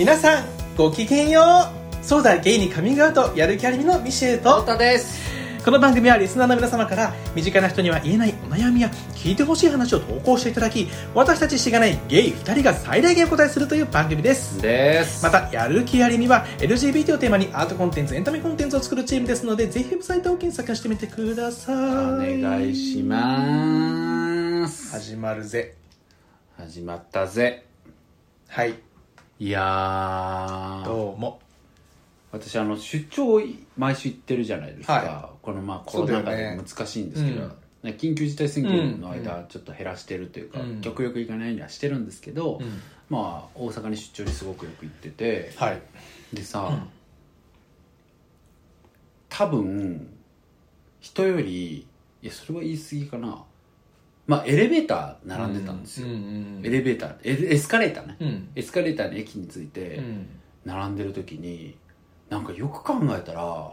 皆さんごきげんよう。そうだゲイにカミングアウトやる気ありみのミシェルと。太田です。この番組はリスナーの皆様から身近な人には言えないお悩みや聞いてほしい話を投稿していただき私たちしがないゲイ2人が最大限お答えするという番組です。です。またやる気ありみは LGBT をテーマにアートコンテンツエンタメコンテンツを作るチームですのでぜひウェブサイトを検索してみてください。お願いします。始まるぜ。始まったぜ。はいいやー。どうも私あの出張毎週行ってるじゃないですか、はこのまあコロナ禍で難しいんですけど、うん。ね緊急事態宣言のうん間ちょっと減らしてるというか、うん。極力行かないようにはしてるんですけど、うん。まあ大阪に出張にすごくよく行っててはい。でさ、うん。多分人よりいやそれは言い過ぎかなまあエレベーター並んでたんですよ、うんうんエレベーター。エエスカレーターね、うん。エスカレーターの駅に着いて、うん。並んでる時になんかよく考えたら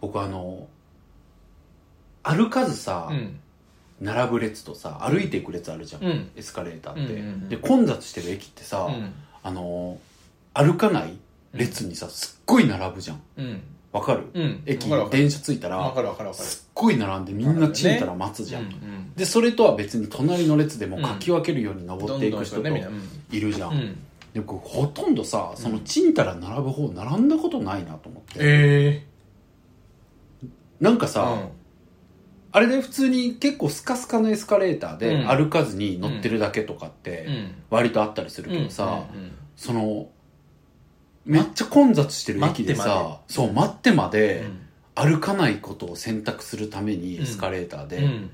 僕あの歩かずさ、うん。並ぶ列とさ歩いていく列あるじゃん、うん。エスカレーターって、うんうんうん。で混雑してる駅ってさ、うん。あの歩かない列にさすっごい並ぶじゃん。うんわかる、うん。駅電車着いたらすっごい並んでみんなちんたら待つじゃん、うんうん。でそれとは別に隣の列でもかき分けるように登っていく人といるじゃん、うん。でこうほとんどさそのちんたら並ぶ方並んだことないなと思って、ええ。なんかさ、あれで普通に結構スカスカのエスカレーターでうん。歩かずに乗ってるだけとかってうん。割とあったりするけどさ、そのめっちゃ混雑してる駅でさそう待ってまでうん。歩かないことを選択するためにエスカレーターで、うん。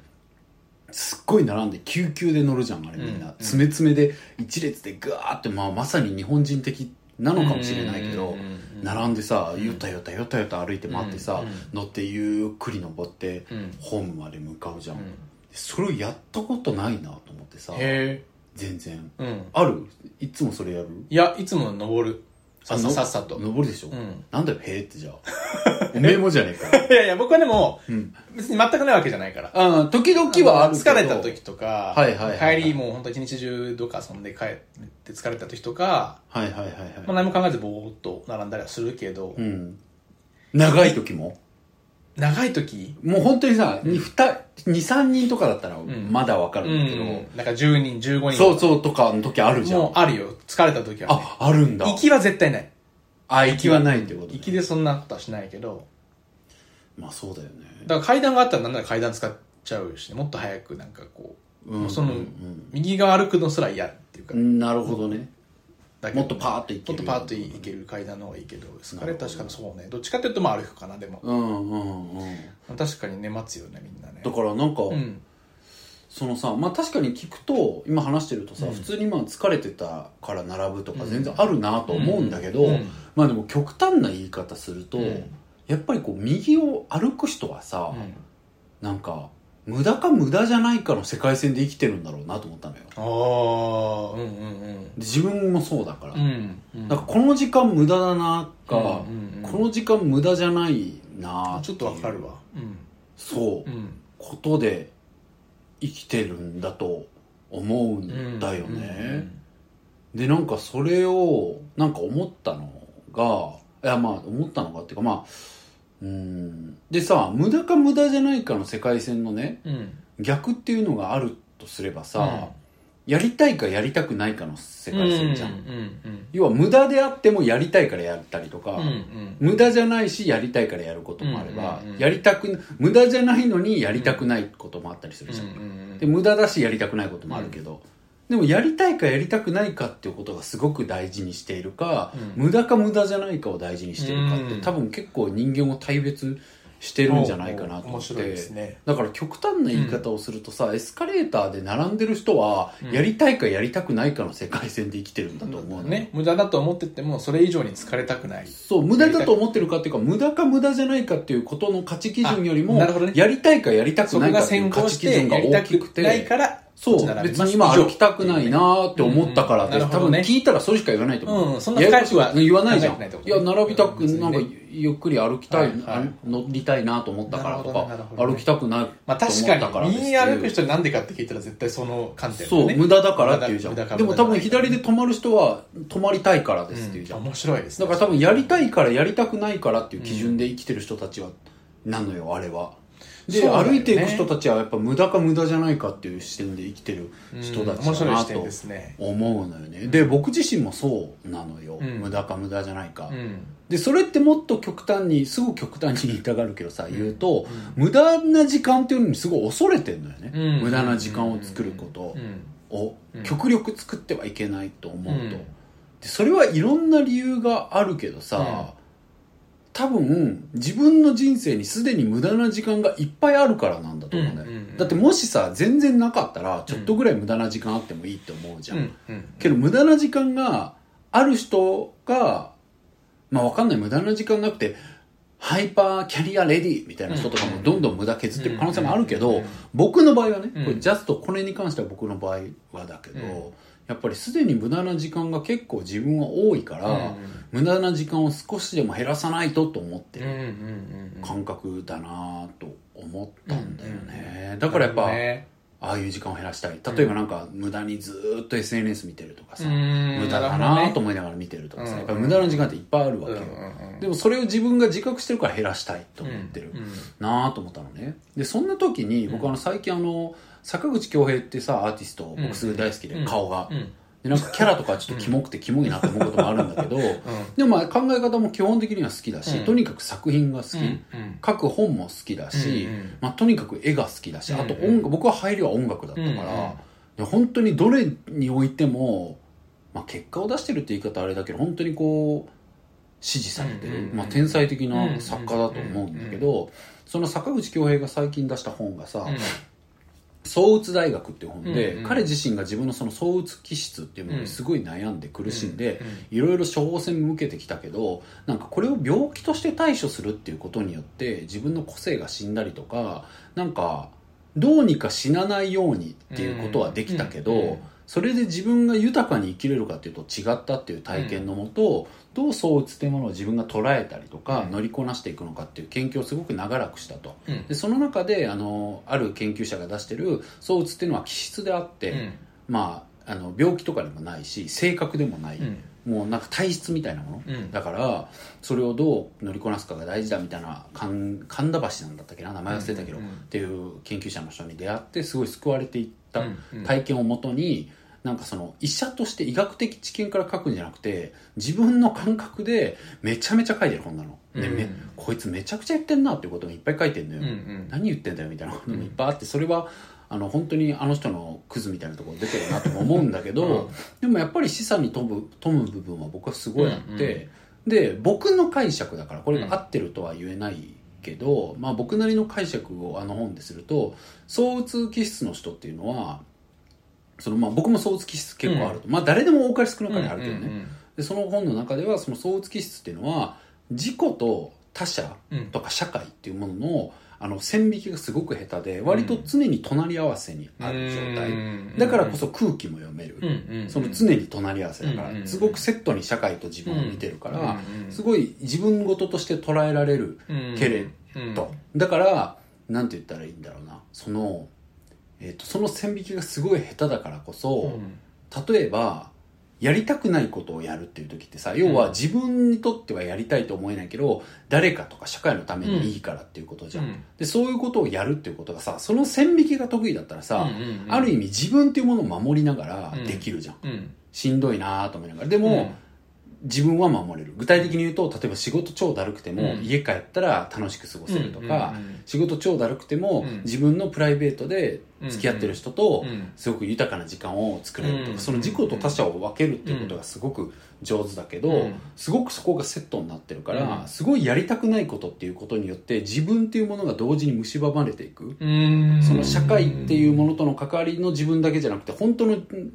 すっごい並んで救急で乗るじゃんあれみんな、うん。詰め詰めで一列でガーって、まあ、まさに日本人的なのかもしれないけど、並んでさうんよたよたよたよた歩いて待ってさ、乗ってゆっくり登って、うん。ホームまで向かうじゃん、うん。それをやったことないなと思ってさへ全然。ある？いつもそれやる？いやいつも登るさっさっさと。登るでしょ、うん。なんだよへえってじゃあ。おめえもじゃねえか。よ、いやいや僕はでもうん、別に全くないわけじゃないから。あ時々はある疲れた時とか、はいはいはいはい。帰りもう本当一日中どっか遊んで帰って疲れた時とか、はいはいはいはい、まあ、何も考えずぼーっと並んだりはするけど、うん。長い時も？長い時？もう本当にさ、二23人とかだったらん。まだわかるうんだけど、ん、なんか10人15人。そうそうとかの時あるじゃん。もうあるよ。疲れた時は、ね、ああるんだ。行きは絶対ない。あ行きはないってことね。行きでそんなことはしないけど。まあそうだよね。だから階段があったらなんなら階段使っちゃうし、ね、もっと早くなんかこう、うんその、うん。右側歩くのすら嫌っていうか、うんなるほどねもっとパーッと行ける。もっとパーッと行ける階段の方がいいけどエスカレーターしかもそうね。どっちかっていうとまあ歩くかなでも。うんうんうん確かにね待つよねみんなね。だからなんか、うん。そのさまあ確かに聞くと今話してるとさ、うん。普通にまあ疲れてたから並ぶとか全然あるなと思うんだけど、うん。まあでも極端な言い方すると、うん。やっぱりこう右を歩く人はさ、うん。なんか無駄か無駄じゃないかの世界線で生きてるんだろうなと思ったのよ。でああうんうん自分もそうだから、うんうん。なんかこの時間無駄だなか、うんうんうん。この時間無駄じゃないなちょっとわかるわ。うん。そう、うん。ことで生きてるんだと思うんだよね、でなんかそれをなんか思ったのがいやまあ思ったのがっていうかまあうんでさ無駄か無駄じゃないかの世界線のねうん。うん逆っていうのがあるとすればさ、やりたいかやりたくないかの世界線じゃん、うんうん要は無駄であってもやりたいからやったりとか、うんうん。無駄じゃないしやりたいからやることもあれば、うんうんうんやりたく無駄じゃないのにやりたくないこともあったりするじゃん、うんうん。で無駄だしやりたくないこともあるけど、でもやりたいかやりたくないかっていうことがすごく大事にしているか、うん。無駄か無駄じゃないかを大事にしているかって、うん。多分結構人間を大別してるんじゃないかなと思って、ね。だから極端な言い方をするとさ、エスカレーターで並んでる人は、うん。やりたいかやりたくないかの世界線で生きてるんだと思うの。ね。無駄だと思っててもそれ以上に疲れたくない。そう、無駄だと思ってるかっていうか、無駄か無駄じゃないかっていうことの価値基準よりも、ね。やりたいかやりたくないかっていう価値基準がてやりたく大きくて、ないからそう別に今歩きたくないなーって思ったからって、多分うんうん。なるほどね。聞いたらそれしか言わないと思う、うんそんな深とは言わないじゃん。いってこといや並びたくなんかゆっくり歩きたい、はいはい。乗りたいなと思ったからとか歩きたくないまあ確かに、右歩く人になんでかって聞いたら絶対その観点そう、ね無駄だからって言うじゃん。でも多分左で止まる人は止まりたいからですって言うじゃん。うん面白いですね。だから多分やりたいからやりたくないからっていう基準で生きてる人たちは、なのよ、あれは。で、ね。歩いていく人たちはやっぱ無駄か無駄じゃないかっていう視点で生きてる人たちだなと思うのよね。で、僕自身もそうなのよ。うん。無駄か無駄じゃないか。うん。で、それってもっと極端に、すぐ極端に言いたがるけどさ、言うと、無駄な時間っていうのにすごい恐れてんのよね。うん。無駄な時間を作ることうん。をうん。極力作ってはいけないと思うと。うん。でそれはいろんな理由があるけどさ、多分自分の人生にすでに無駄な時間がいっぱいあるからなんだと思うんだよ、うんうんうん。だってもしさ全然なかったらちょっとぐらい無駄な時間あってもいいって思うじゃん、うんうんけど無駄な時間がある人がまあわかんない無駄な時間なくてハイパーキャリアレディみたいな人とかもどんどん無駄削っていく可能性もあるけど僕の場合はねうんこれジャストこれに関しては僕の場合はだけど、うんやっぱりすでに無駄な時間が結構自分は多いから、うん。無駄な時間を少しでも減らさないとと思ってうんうんるうんうん。感覚だなと思ったんだよね、うん。だからやっぱ、ねああいう時間を減らしたい。例えばなんか無駄にずーっと SNS 見てるとかさ、うん。無駄だなと思いながら見てるとかさ、うん。やっぱ無駄な時間っていっぱいあるわけよ、うんでもそれを自分が自覚してるから減らしたいと思ってる、なあと思ったのね。でそんな時に僕あの最近あの坂口恭平ってさアーティスト僕すごい大好きで、うん。顔が、うんでなんかキャラとかちょっとキモくてキモいなと思うこともあるんだけど、でもまあ考え方も基本的には好きだし、うん。とにかく作品が好き、うんうん。書く本も好きだし、うんうん。まあ、とにかく絵が好きだし、あとうん。うん音楽僕は入りは音楽だったから、うんうん。で本当にどれにおいても、まあ、結果を出してるって言い方あれだけど本当にこう支持されてる、うんうん。うんまあ、天才的な作家だと思うんだけど、その坂口恭平が最近出した本がさ、うん創鬱大学っていう本で、うんうん。彼自身が自分のその創鬱気質っていうものにすごい悩んで苦しんで、うんうん。いろいろ処方箋も受けてきたけどなんかこれを病気として対処するっていうことによって自分の個性が死んだりとかなんかどうにか死なないようにっていうことはできたけど、うんうんそれで自分が豊かに生きれるかっていうと違ったっていう体験のもと、どうそう鬱っていうものを自分が捉えたりとか、うん。乗りこなしていくのかっていう研究をすごく長らくしたと。うん。でその中であのある研究者が出してる躁うつっていうのは気質であって、うん。まああの病気とかでもないし性格でもない、うん。もうなんか体質みたいなもの、うん。だからそれをどう乗りこなすかが大事だみたいな神神田橋なんだったっけな名前忘れたけど、うんうんうん。っていう研究者の人に出会ってすごい救われていったうんうん。体験をもとに、なんかその医者として医学的知見から書くんじゃなくて自分の感覚でめちゃめちゃ書いてる本なの、でめうん。こいつめちゃくちゃ言ってんなっていうこともいっぱい書いてるのよ、うんうん。何言ってんだよみたいなこともいっぱいあってそれはあの本当にあの人のクズみたいなところ出てるなとも思うんだけど、うん。でもやっぱり示唆に富む富む部分は僕はすごいあって、で僕の解釈だからこれが合ってるとは言えないけど、まあ、僕なりの解釈をあの本ですると躁うつ気質の人っていうのはそのまあ僕も躁うつ気質結構あると、まあ誰でも多かれ少なかれあるけどね、うんうんでその本の中ではその躁うつ気質っていうのは自己と他者とか社会っていうもののあの線引きがすごく下手で割と常に隣り合わせにある状態、うん。だからこそ空気も読める、うんうんうん。その常に隣り合わせだから、うんうんすごくセットに社会と自分を見てるから、うんうんすごい自分事として捉えられるけれど、だからなんて言ったらいいんだろうな。その、えー、とその線引きがすごい下手だからこそ、例えばやりたくないことをやるっていう時ってさ要は自分にとってはやりたいと思えないけど誰かとか社会のためにいいからっていうことじゃん、うん。でそういうことをやるっていうことがさその線引きが得意だったらさ、うんうんうん。ある意味自分っていうものを守りながらできるじゃん、うん。しんどいなと思いながら。でも、自分は守れる。具体的に言うと例えば仕事超だるくても、うん。家帰ったら楽しく過ごせるとか、うんうんうん。仕事超だるくても、うん。自分のプライベートで付き合ってる人とうん。すごく豊かな時間を作れるとか、うん。その自己と他者を分けるっていうことがすごく上手だけど、うん。すごくそこがセットになってるから、うん。すごいやりたくないことっていうことによって自分っていうものが同時に蝕まれていく。うん。その社会っていうものとの関わりの自分だけじゃなくて本当のうん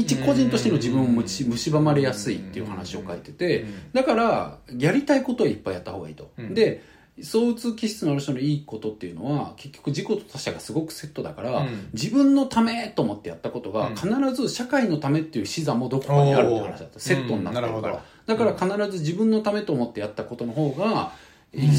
一個人としての自分をむち蝕まれやすいっていう話を書いててだからやりたいことをいっぱいやった方がいいと、うん。で躁うつ気質のある人のいいことっていうのは結局自己と他者がすごくセットだから、うん。自分のためと思ってやったことがうん。必ず社会のためっていう視座もどこかにあるって話だった。セットになってるから、だから必ず自分のためと思ってやったことの方が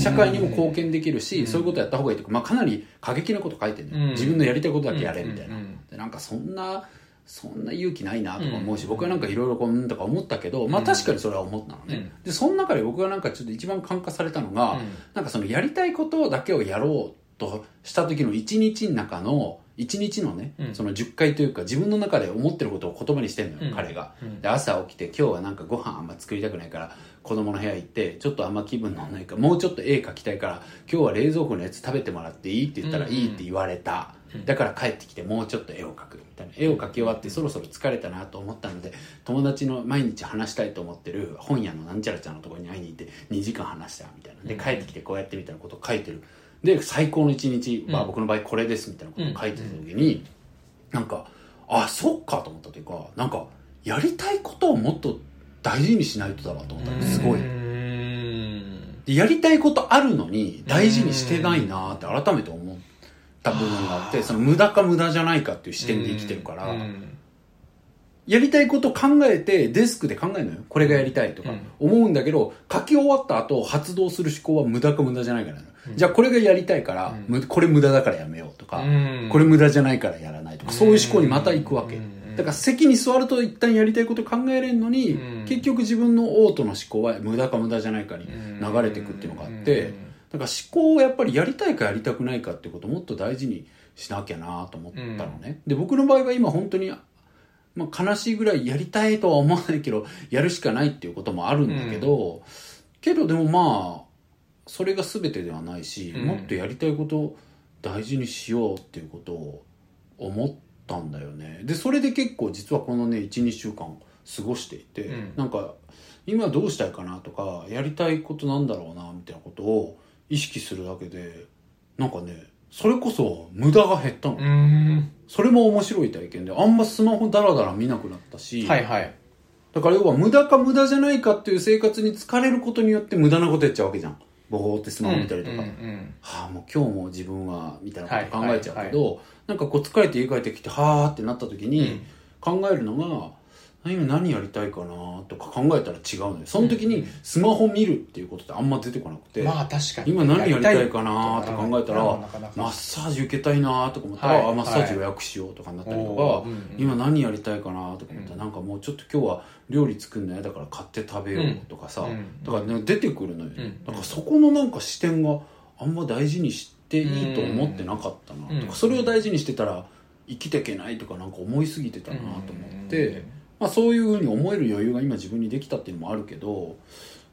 社会にも貢献できるし、うん。そういうことやった方がいいとか、まあ、かなり過激なこと書いてるのよ、うん。自分のやりたいことだけやれみたいな、うん。うん。でなんかそんなそんな勇気ないなとか思うし、うん。僕はなんかいろいろこううんとか思ったけど、まあ確かにそれは思ったのね、うん。でその中で僕がなんかちょっと一番感化されたのが、うん。なんかそのやりたいことだけをやろうとした時の一日の中の一日のね、うん。その10回というか自分の中で思ってることを言葉にしてんのよ、うん。彼が、うん。で朝起きて今日はなんかご飯あんま作りたくないから子供の部屋行ってちょっとあんま気分乗んないからもうちょっと絵描きたいから今日は冷蔵庫のやつ食べてもらっていいって言ったらいいって言われた、うんだから帰ってきてもうちょっと絵を描くみたいな。絵を描き終わってそろそろ疲れたなと思ったので友達の毎日話したいと思ってる本屋のなんちゃらちゃんのところに会いに行って2時間話したみたいな。でうん。帰ってきてこうやってみたいなことを書いてる。で最高の一日はうん。僕の場合これですみたいなことを書いてた時に、なんかあそっかと思ったというかなんかやりたいことをもっと大事にしないとだなと思ったの。すごい。やりたいことあるのに大事にしてないなって改めて思った部分があってその無駄か無駄じゃないかっていう視点で生きてるから、うん。やりたいこと考えてデスクで考えるのよ。これがやりたいとか。うん。思うんだけど書き終わった後発動する思考は無駄か無駄じゃないからじゃあこれがやりたいから、これ無駄だからやめようとか、うん。これ無駄じゃないからやらないとか、そういう思考にまた行くわけ、うん。だから席に座ると一旦やりたいこと考えれるのに、うん。結局自分のオートの思考は無駄か無駄じゃないかに流れていくっていうのがあって、だから思考をやっぱりやりたいかやりたくないかってことをもっと大事にしなきゃなと思ったのね、で僕の場合は今本当に、まあ、悲しいぐらいやりたいとは思わないけどやるしかないっていうこともあるんだけど、けどでもまあそれが全てではないし、うん。もっとやりたいことを大事にしようっていうことを思ったんだよね。でそれで結構実はこのね12週間過ごしていて、うん。なんか今どうしたいかなとかやりたいことなんだろうなみたいなことを意識するだけでなんかねそれこそ無駄が減ったの、うん。それも面白い体験であんまスマホダラダラ見なくなったし、はいはい。だから要は無駄か無駄じゃないかっていう生活に疲れることによって無駄なことやっちゃうわけじゃん。ボーってスマホ見たりとか、うんうんはあもう今日も自分はみたいなこと考えちゃうけはいど、なんかこう疲れて家帰ってきてはあってなった時に考えるのが、今何やりたいかなとか考えたら違うのよ。その時にスマホ見るっていうことってあんま出てこなくて、まあ確かに。今何やりたいかなって考えたらマッサージ受けたいなとか思ったら、マッサージ予約しようとかになったりとか、今何やりたいかなとか思ったら、なんかもうちょっと今日は料理作るの嫌だから買って食べようとかさ、うん。だから、ね、出てくるのよ、うん。だからそこのなんか視点があんま大事にしていいと思ってなかったなとか、うん。それを大事にしてたら生きていけないとかなんか思いすぎてたなと思って、うんまあ、そういうふうに思える余裕が今自分にできたっていうのもあるけど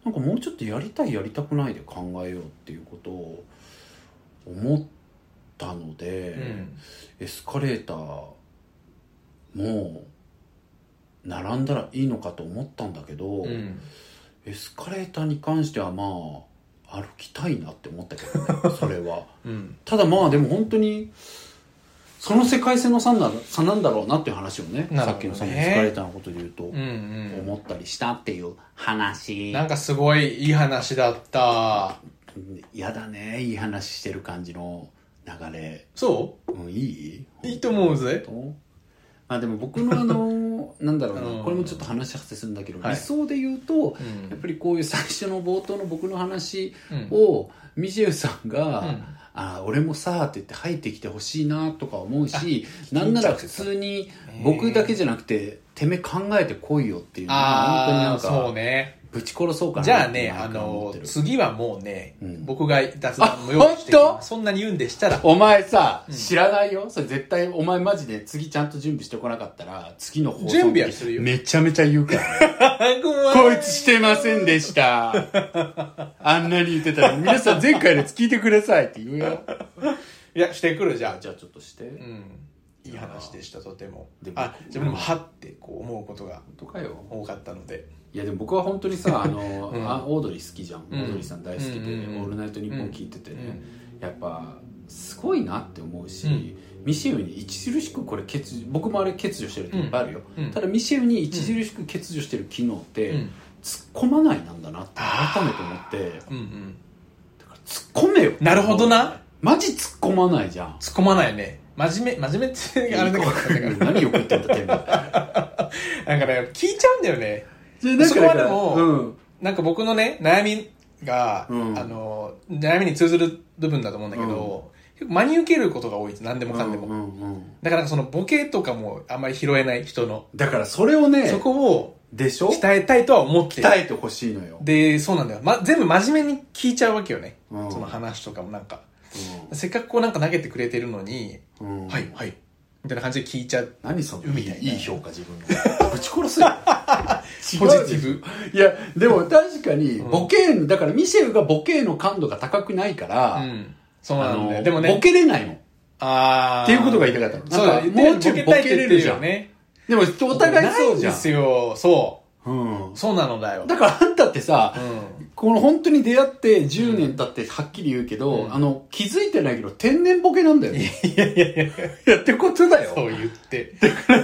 なんかもうちょっとやりたいやりたくないで考えようっていうことを思ったので、うん。エスカレーターも並んだらいいのかと思ったんだけど、うん。エスカレーターに関してはまあ歩きたいなって思ったけどねそれは。うん。ただまあでも本当にその世界線の差なんだろうなっていう話をねね。さっきのそのエスカレーターのことで言うと、うんうん。思ったりしたっていう話。なんかすごいいい話だった。嫌だね。いい話してる感じの流れ。そう？んいい？ういいと思うぜ。まあでも僕のあの なんだろうな、うん。これもちょっと話発生するんだけど、はい。理想で言うと、うん。やっぱりこういう最初の冒頭の僕の話うん。を、ミシェルさんが、うんあ俺もさって言って入ってきてほしいなとか思うしあなんなら普通に僕だけじゃなくててめえ考えてこいよっていうのがあ本当になんあそうかねぶち殺そうかなじゃあねあの次はもうね、うん。僕が雑談の用意してあ本当？そんなに言うんでしたら。お前さ、うん。知らないよ？それ絶対お前マジで次ちゃんと準備してこなかったら次の放送準備はするよ。めちゃめちゃ言うから。こいつしてませんでした。あんなに言ってたら、皆さん前回のやつ聞いてくださいって言うよ。いやしてくるじゃあ。じゃあちょっとして。うん。いい話でしたとても。でもあ自分でもはってこう思うことが本当かよ。多かったのでいやでも僕は本当にさ、あの、うんあオードリー好きじゃん。オうんードリーさん大好きで、うんうんうんオールナイトニッポン聞いててね、うんやっぱ、すごいなって思うし、うんミシェルに著しくこれ欠如、僕もあれ欠如してるっていっぱいあるよ。うんただミシェルに著しく欠如してる機能って、うん突っ込まないなんだなって改めて思って、うんうんだから突っ込めよ。なるほどな。マジ突っ込まないじゃん。突っ込まないよね。真面目、真面目って、あれだけど、何よく言ってんだ、てめえ。なんかね、聞いちゃうんだよね。でそこはでもうん。なんか僕のね、悩みが、うんあの、悩みに通ずる部分だと思うんだけど、結構真に受けることが多いです。何でもかんでも。うんうんうんだからそのボケとかもあんまり拾えない人の、だからそれをね、そこをでしょ？鍛えたいとは思ってる鍛えてほしいのよ。で、そうなんだよ。ま、全部真面目に聞いちゃうわけよね。うんその話とかもなんか。せっかくこうなんか投げてくれてるのに、うんはい、はい。みたいな感じで聞いちゃう。何そのみたいないい評価自分の。ぶち殺すよ。ポジティブ。いや、でも確かに、ボケーだからミシェルがボケーの感度が高くないから、うん。そうなんだよ。でもボね。ケれないの。あーっていうことが言いたかったそうだ、なんかもうちょいボケれるじゃんよね。でも、お互いそうじゃん。ないんですよ。そう。うん。そうなのだよ。だからあんたってさ、うこの本当に出会って10年経ってはっきり言うけど、うんあの、気づいてないけど天然ボケなんだよね。いやいやいや。やってことだよ。そう言って。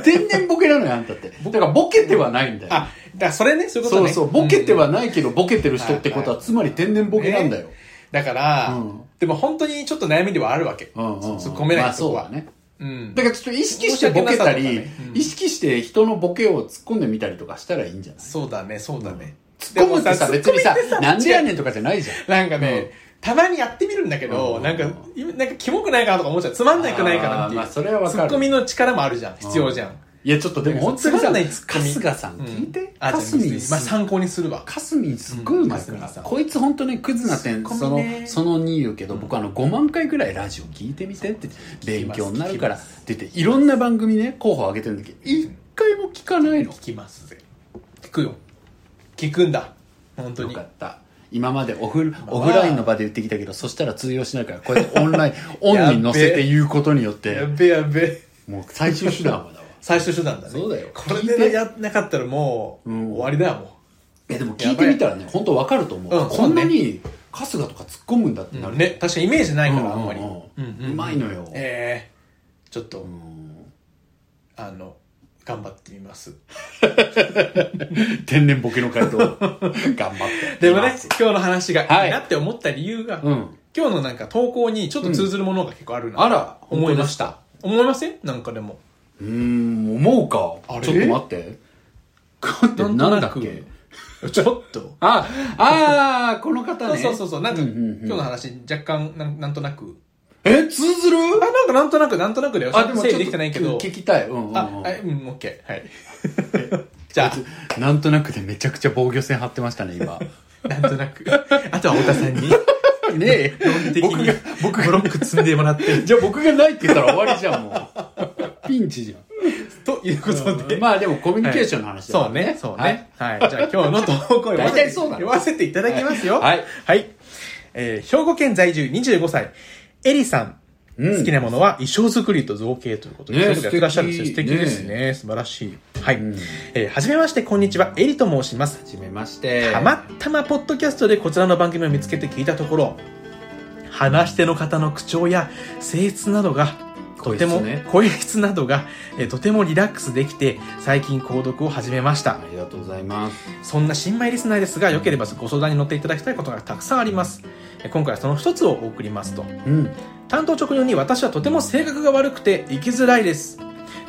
天然ボケなのよ、あんたって。だからボケてはないんだよ。あ、だからそれね、そういうことね。そうそう、ボケてはうんないけど、ボケてる人ってことは、はいつまり天然ボケなんだよ。だから、うんでも本当にちょっと悩みではあるわけ。うんうんうん突っ込めないまあとこは。そうだね。うん。だからちょっと意識してボケたりねうん意識して人のボケを突っ込んでみたりとかしたらいいんじゃないそうだね、そうだね。突っ込むってさ、別にさなんでやねんとかじゃないじゃん。なんかね、たまにやってみるんだけど、うんなんか、いなんかキモくないかなとか思っちゃう。つまんないくないかなっていう。まあそれはわかるツッコミの力もあるじゃん。必要じゃん。いや、ちょっとでも本当にさつまんないツッコミ春日さんうん聞いて。あ、かじゃあすみんすまあ参考にするわ。かすみんすっごいうまいからこいつ本当にクズな点、そのその2言うけど、僕あの5万回ぐらいラジオ聞いてみてって、勉強になるからって言って、いろんな番組ね、候補挙げてるんだけど、一回も聞かないの。聞きますぜ。聞くよ。聞くんだ。本当によか。った。今までオフオフラインの場で言ってきたけど、そしたら通用しないから、こうやってオンライン、オンに乗せて言うことによってや、べやべ。もう最終手段はだわ。最終手段だね。そうだよこれでやんなかったらもう、うん終わりだよ、もえ、でも聞いてみたらね、本当わかると思う。うんこんなに春日とか突っ込むんだってう。なる。ね、確かにイメージないから、あんまり。うんうんうんうまいのよ。ええちょっと、うんあの、頑張ってみます。天然ボケの回答、頑張って。でもね、今日の話がはいいいなって思った理由が、うん。今日のなんか投稿にちょっと通ずるものが結構あるな、あら、思いました。思いません？なんかでも。うーん、思うか。あれ？ちょっと待って。待って、となんだっけ？ちょっと。あ、あー、この方ね。そうそうそう。なんか、うんうんうん今日の話、若干なん、なんとなく。え、通ずる？あ、なんかなんとなく、なんとなくだよ。あ、でも整理できてないけど。聞きたい。うんうんうん。あ、はい、うん、オッケー。はい。じゃなんとなくでめちゃくちゃ防御線張ってましたね、今。あ、なんとなく。あとは太田さんに、ねえ。論理的に僕ブロック積んでもらって、じゃあ僕がないって言ったら終わりじゃん、もう。ピンチじゃん。ということで。まあでもコミュニケーションの話だそうね、そうね。はい。じゃあ今日の投稿大体そうだね読ませていただきますよ。はい。はい。えー兵庫県在住25歳、エリさん。うん好きなものは衣装作りと造形ということで、ねそういうことやってらっしゃるんですよ。素素敵敵ですね。素晴らしい。はい。うんえーはじめまして、こんにちは。エリと申します。はじめまして。たまたまポッドキャストでこちらの番組を見つけて聞いたところ、話し手の方の口調や声質などが、とても声質ね声質などが、えーとてもリラックスできて、最近購読を始めましたあ。りがとうございます。そんな新米リスナーですが、よければご相談に乗っていただきたいことがたくさんあります。え今回はその一つをお送りますと。うん。担当直入に私はとても性格が悪くて生きづらいです。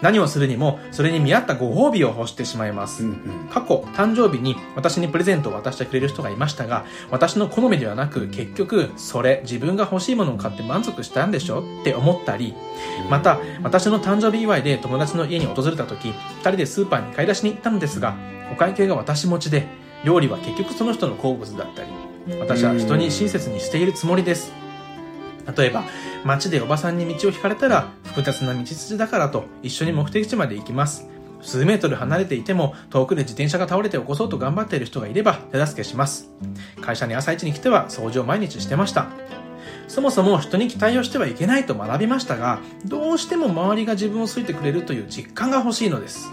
何をするにも、それに見合ったご褒美を欲してしまいます。うんうん。過去、誕生日に私にプレゼントを渡してくれる人がいましたが、私の好みではなく、結局、それ、自分が欲しいものを買って満足したんでしょ？って思ったり、また、私の誕生日祝いで友達の家に訪れた時、二人でスーパーに買い出しに行ったのですが、お会計が私持ちで、料理は結局その人の好物だったり、私は人に親切にしているつもりです。例えば、街でおばさんに道を引かれたら、複雑な道筋だからと一緒に目的地まで行きます。数メートル離れていても、遠くで自転車が倒れて起こそうと頑張っている人がいれば手助けします。会社に朝一に来ては掃除を毎日してました。そもそも人に期待をしてはいけないと学びましたが、どうしても周りが自分を好いてくれるという実感が欲しいのです。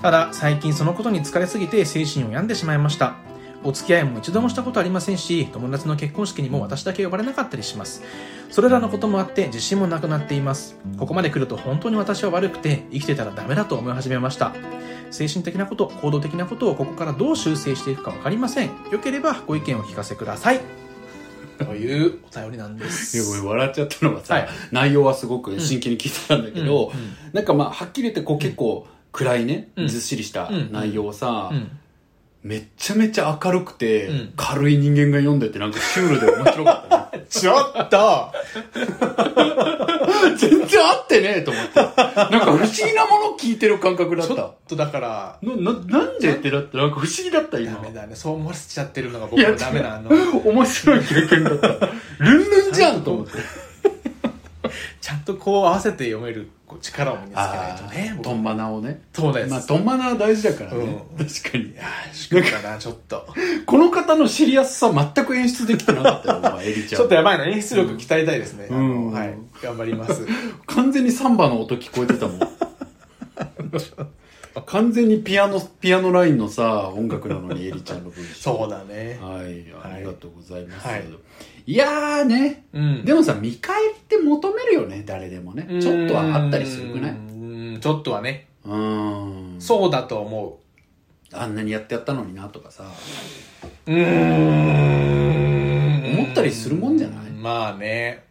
ただ、最近そのことに疲れすぎて精神を病んでしまいました。お付き合いも一度もしたことありませんし、友達の結婚式にも私だけ呼ばれなかったりします。それらのこともあって自信もなくなっています。ここまで来ると本当に私は悪くて生きてたらダメだと思い始めました。精神的なこと、行動的なことをここからどう修正していくかわかりません。よければご意見をお聞かせください。というお便りなんです。いや、俺笑っちゃったのはさ、はい内容はすごく真剣に聞いてたんだけど、うんうんなんかまあ、はっきり言ってこう結構暗いね、うんずっしりした内容をさ、うん。めっちゃめちゃ明るくて、うん軽い人間が読んでてなんかシュールで面白かったね。ちょっと 全然合ってねえと思って。なんか不思議なものを聞いてる感覚だっ。ちょったとだから、な、な、なんでってなってなんか不思議だったダ今。メだね。そう思わせちゃってるのが僕のダメなの。面白い経験だった。ルンルンじゃんと思って。ちゃんとこう合わせて読めるこう力を身につけないとね。僕トンマナをね。そうです。まあ、トンマナは大事だからね。うん確かにい。やー、しかだな、ちょっと。この方のシリアスさ全く演出できてなかったよ、お前、エリちゃん。ちょっとやばいな、演出力鍛えたいですね。あうんのはい。頑張ります。完全にサンバの音聞こえてたもん。完全にピアノ、ピアノラインのさ、音楽なのにエリちゃんの分子。そうだね。はい、ありがとうございます。はいい、やーね、うん。でもさ、見返りって求めるよね、誰でもね。ちょっとはあったりするくない？ちょっとはね。うーん。そうだと思あんなにやってやったのになとかさ。う。ん思ったりするもんじゃない？まあね。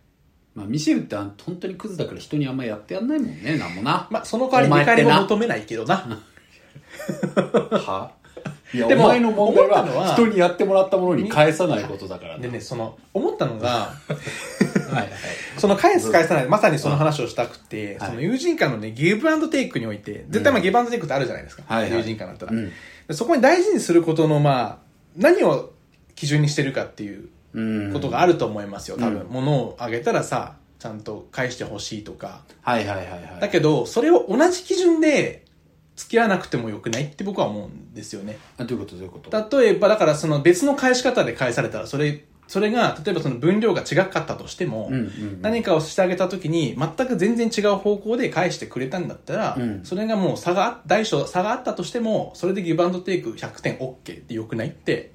まあ、ミシェルって本当にクズだから人にあんまやってやんないもんね、なんもな。まあ、その代わり見返りも求めないけどな。は？いや、でもお前の問題思ったのはは人にやってもらったものに返さないことだからでね、その、思ったのが、はいはい。その返す返さない、まさにその話をしたくて、はいその友人間のね、ギブアンドテイクにおいて、絶対まあギブアンドテイクってあるじゃないですか。はいはい友人間だったら、うんでそこに大事にすることの、まあ、何を基準にしてるかっていううんことがあると思いますよ、多分。うん物をあげたらさ、ちゃんと返してほしいとか。はいはいはいはい。だけど、それを同じ基準で付き合わなくてもよくないって僕は思うんですよね。あどういうこと？どういうこと？例えば、だからその別の返し方で返されたら、それ、それが、例えばその分量が違かったとしても。何かをしてあげた時に全く全然違う方向で返してくれたんだったら、うんそれがもう差があ大小差があったとしてもそれでギブアンドテイク100点 OK ってよくないって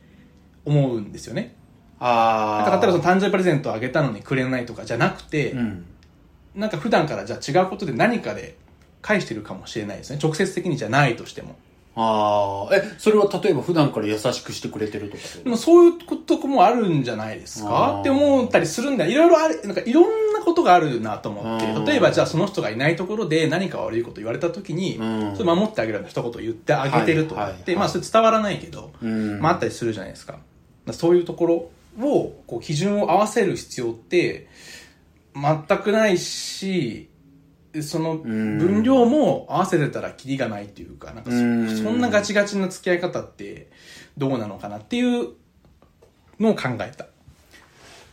思うんですよねああ。なんか例えばその誕生日プレゼントをあげたのにくれないとかじゃなくて、うん。なんか普段からじゃあ違うことで何かで返してるかもしれないですね。直接的にじゃないとしても。ああ。え、それは例えば普段から優しくしてくれてるとかでもそういうこともあるんじゃないですあかー。って思ったりするんだよ。いろいろあるなんかいろんなことがあるなと思っうん。て例えばじゃあその人がいないところで何か悪いこと言われた時に、うん。それ守ってあげるような一言言ってあげてるとかって、まあそれ伝わらないけど、うん。まああったりするじゃないですか。だからそういうところをこう基準を合わせる必要って全くないしそのん。分量も合わせてたらキリがないっていうかなんかそうん。なガチガチな付き合い方ってどうなのかなっていうのを考えた。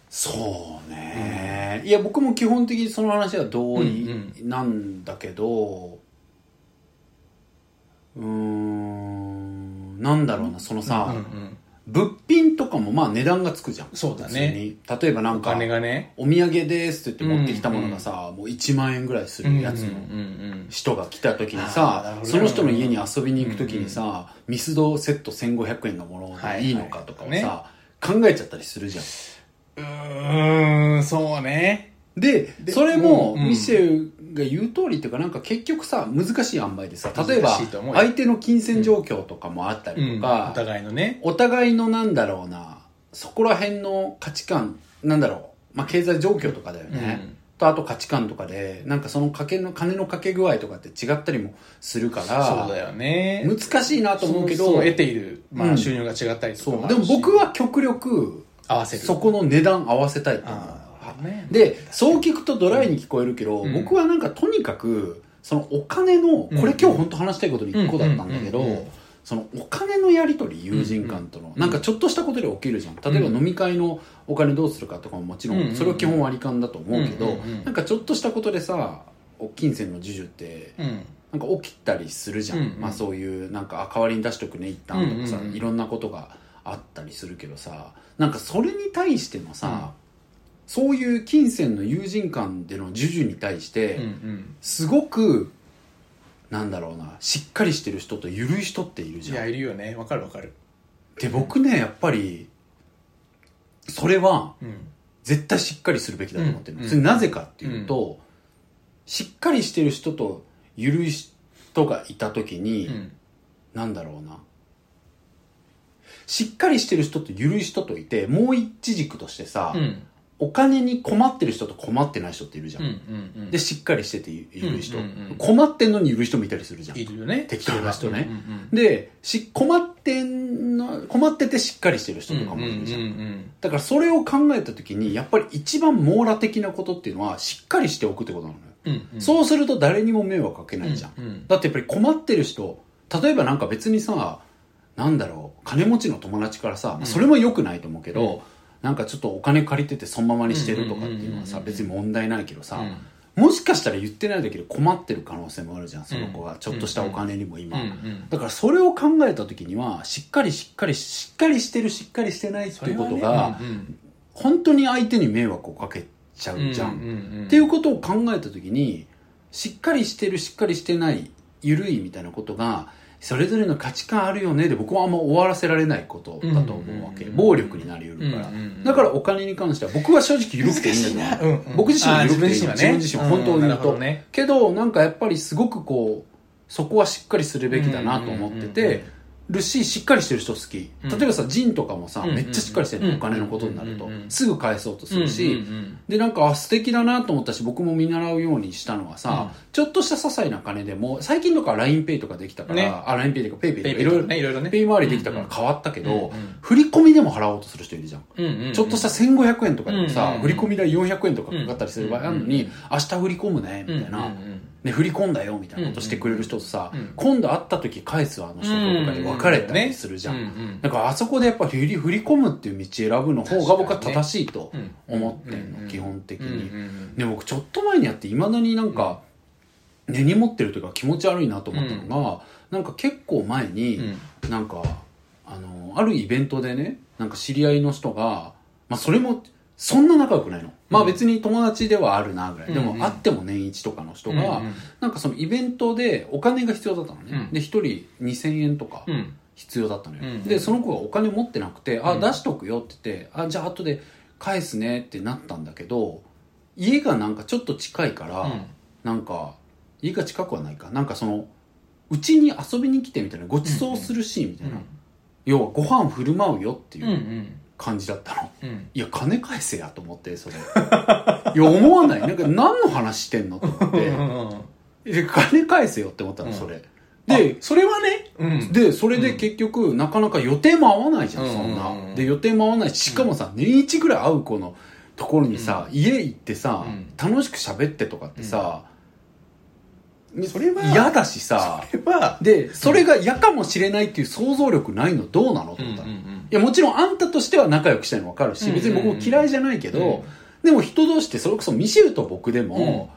そうね、いや僕も基本的にその話は同意うんなんだけどうーんなんだろうなそのさ、うんうん物品とかもまあ値段がつくじゃん。そうだね。例えばなんおか金がね。お土産ですって言って持ってきたものがさ、もう1万円ぐらいするやつのうんうんうん人が来た時にさその人の家に遊びに行く時にさ、ミスドセット1500円のものでいい。のかとかをさ、はい考えちゃったりするじゃん。うーんそうねででそれもうんミシェルが言う通りっていうかなんか結局さ難しい塩梅でさ例えば相手の金銭状況とかもあったりとおか、互いのね。お互いのなんだろうなそこら辺の価値観なんだろう、まあ、経済状況とかだよね、うん。とあと価値観とかでなんかそのかけの金のかけ具合とかって違ったりもするからそうだよね。難しいなと思うけど得ている、まあ、うん。収入が違ったりとかそうもあるし。でも僕は極力合わせる。そこの値段合わせたいと思うでそう聞くとドライに聞こえるけど、うん。僕はなんかとにかくそのお金のこれ今日本当話したいことに1個だったんだけど、うん。うん。うん。うん。そのお金のやり取り友人間との、なんかちょっとしたことで起きるじゃん。例えば飲み会のお金どうするかとかももちろうんうん。うんんそれは基本割り勘だと思うけど、うん。うん。うん。なんかちょっとしたことでさお金銭の授受ってうん。なんか起きたりするじゃん、うん。うん。まあそういうなんかあ代わりに出しとくね一旦とかさ、うん。うん。うん。いろんなことがあったりするけどさなんかそれに対してのさ、そういう金銭の友人間での授受に対して、うんうんすごくなんだろうなしっかりしてる人と緩い人っているいじゃん。やいるよね。わかるわかる。で僕ねやっぱりそれはうん。絶対しっかりするべきだと思ってる、うん。それなぜかっていうと、しっかりしてる人と緩い人がいた時に、うん。なんだろうな。しっかりしてる人と緩い人といて、もう一軸としてさ、うんお金に困ってる人と困ってない人っているじゃん。うんうんうん。で、しっかりしてて緩い人、うんうんうん。困ってんのに緩い人もいたりするじゃん。いるよね。適当な人ね。うんうんで、し、困ってんの、困っててしっかりしてる人うんとかもいるじゃん。うんうんだからそれを考えた時に、やっぱり一番網羅的なことっていうのは、しっかりしておくってことなのよ。うんうん。そうすると誰にも迷惑かけないじゃん。うんうん。だってやっぱり困ってる人、例えばなんか別にさ、なんだろう、金持ちの友達からさ、それも良くないと思うけど、うんなんかちょっとお金借りててそのままにしてるとかっていうのはさ、別に問題ないけどさ、うん。もしかしたら言ってないだけで困ってる可能性もあるじゃん、その子が。ちょっとしたお金にも今。だからそれを考えた時には、しっかりしっかり、しっかりしてるしっかりしてないっていうことが、うんうん本当に相手に迷惑をかけちゃうじゃん。っていうことを考えた時にしっかりしてるしっかりしてない緩いみたいなことがそれぞれの価値観あるよねで僕はあんま終わらせられないことだと思うわけ、暴力になりうるから、だからお金に関しては僕は正直緩くていい。んだけど、うん。うん僕自身は緩くていい。自分自身は本当を言うと、けどなんかやっぱりすごくこうそこはしっかりするべきだなと思っててるししっかりしてる人好き。うん。例えばさジンとかもさめっちゃしっかりしてるのお金のことになると。すぐ返そうとするし、でなんかあ素敵だなと思ったし僕も見習うようにしたのはさ、ちょっとした些細な金でも最近とか LINEPay とかできたから、ね。あ LINEPay とか PayPay とかペイペイいろいろねいろいろね。ペイ回りできたから変わったけど、振り込みでも払おうとする人いるじゃん、ちょっとした1500円とかでもさ、振り込み代400円とかかかったりする場合あるのに、うん明日振り込むねみたいな、ね、振り込んだよみたいなことしてくれる人とさ、うん今度会った時返すあの人とかで別れたりするじゃん、うんうんだからあそこでやっぱり振り振り込むっていう道選ぶの方が僕は正しいと思ってんの、うん基本的に、うんうんうん。で僕ちょっと前にやっていまだになんか根に持ってるというか気持ち悪いなと思ったのが、なんか結構前に、うん。なんかあのあるイベントでねなんか知り合いの人が、まあ、それもそんな仲良くないのまあ別に友達ではあるなぐらい、でも会っても年一とかの人が、なんかそのイベントでお金が必要だったのね、うん。で1人2000円とかうん。必要だったのよ、うんでその子がお金持ってなくて「あうん。出しとくよ」って言って「あじゃあ後で返すね」ってなったんだけど家がなんかちょっと近いから、うん。なんか家が近くはないか。なんかそのうちに遊びに来てみたいなご馳走するしみたいな、要はご飯振る舞うよっていう感じだったの、うん。いや金返せやと思ってそれ。いや思わない。なんか何の話してんのと思って。いや金返せよって思ったのそれ、ででそれはね。うん。で、それで結局、なかなか予定も合わないじゃん、うんそんうんうん。な。で、予定も合わないし、しかもさ、年一ぐらい会う子のところにさ、家行ってさ、うん。楽しく喋ってとかってさ、それは嫌だしさ、で、それが嫌かもしれないっていう想像力ないのどうなのと思ったの。いや、もちろんあんたとしては仲良くしたいの分かるし、うん。別に僕も嫌いじゃないけど、でも人同士ってそれこそミシェルと僕でも、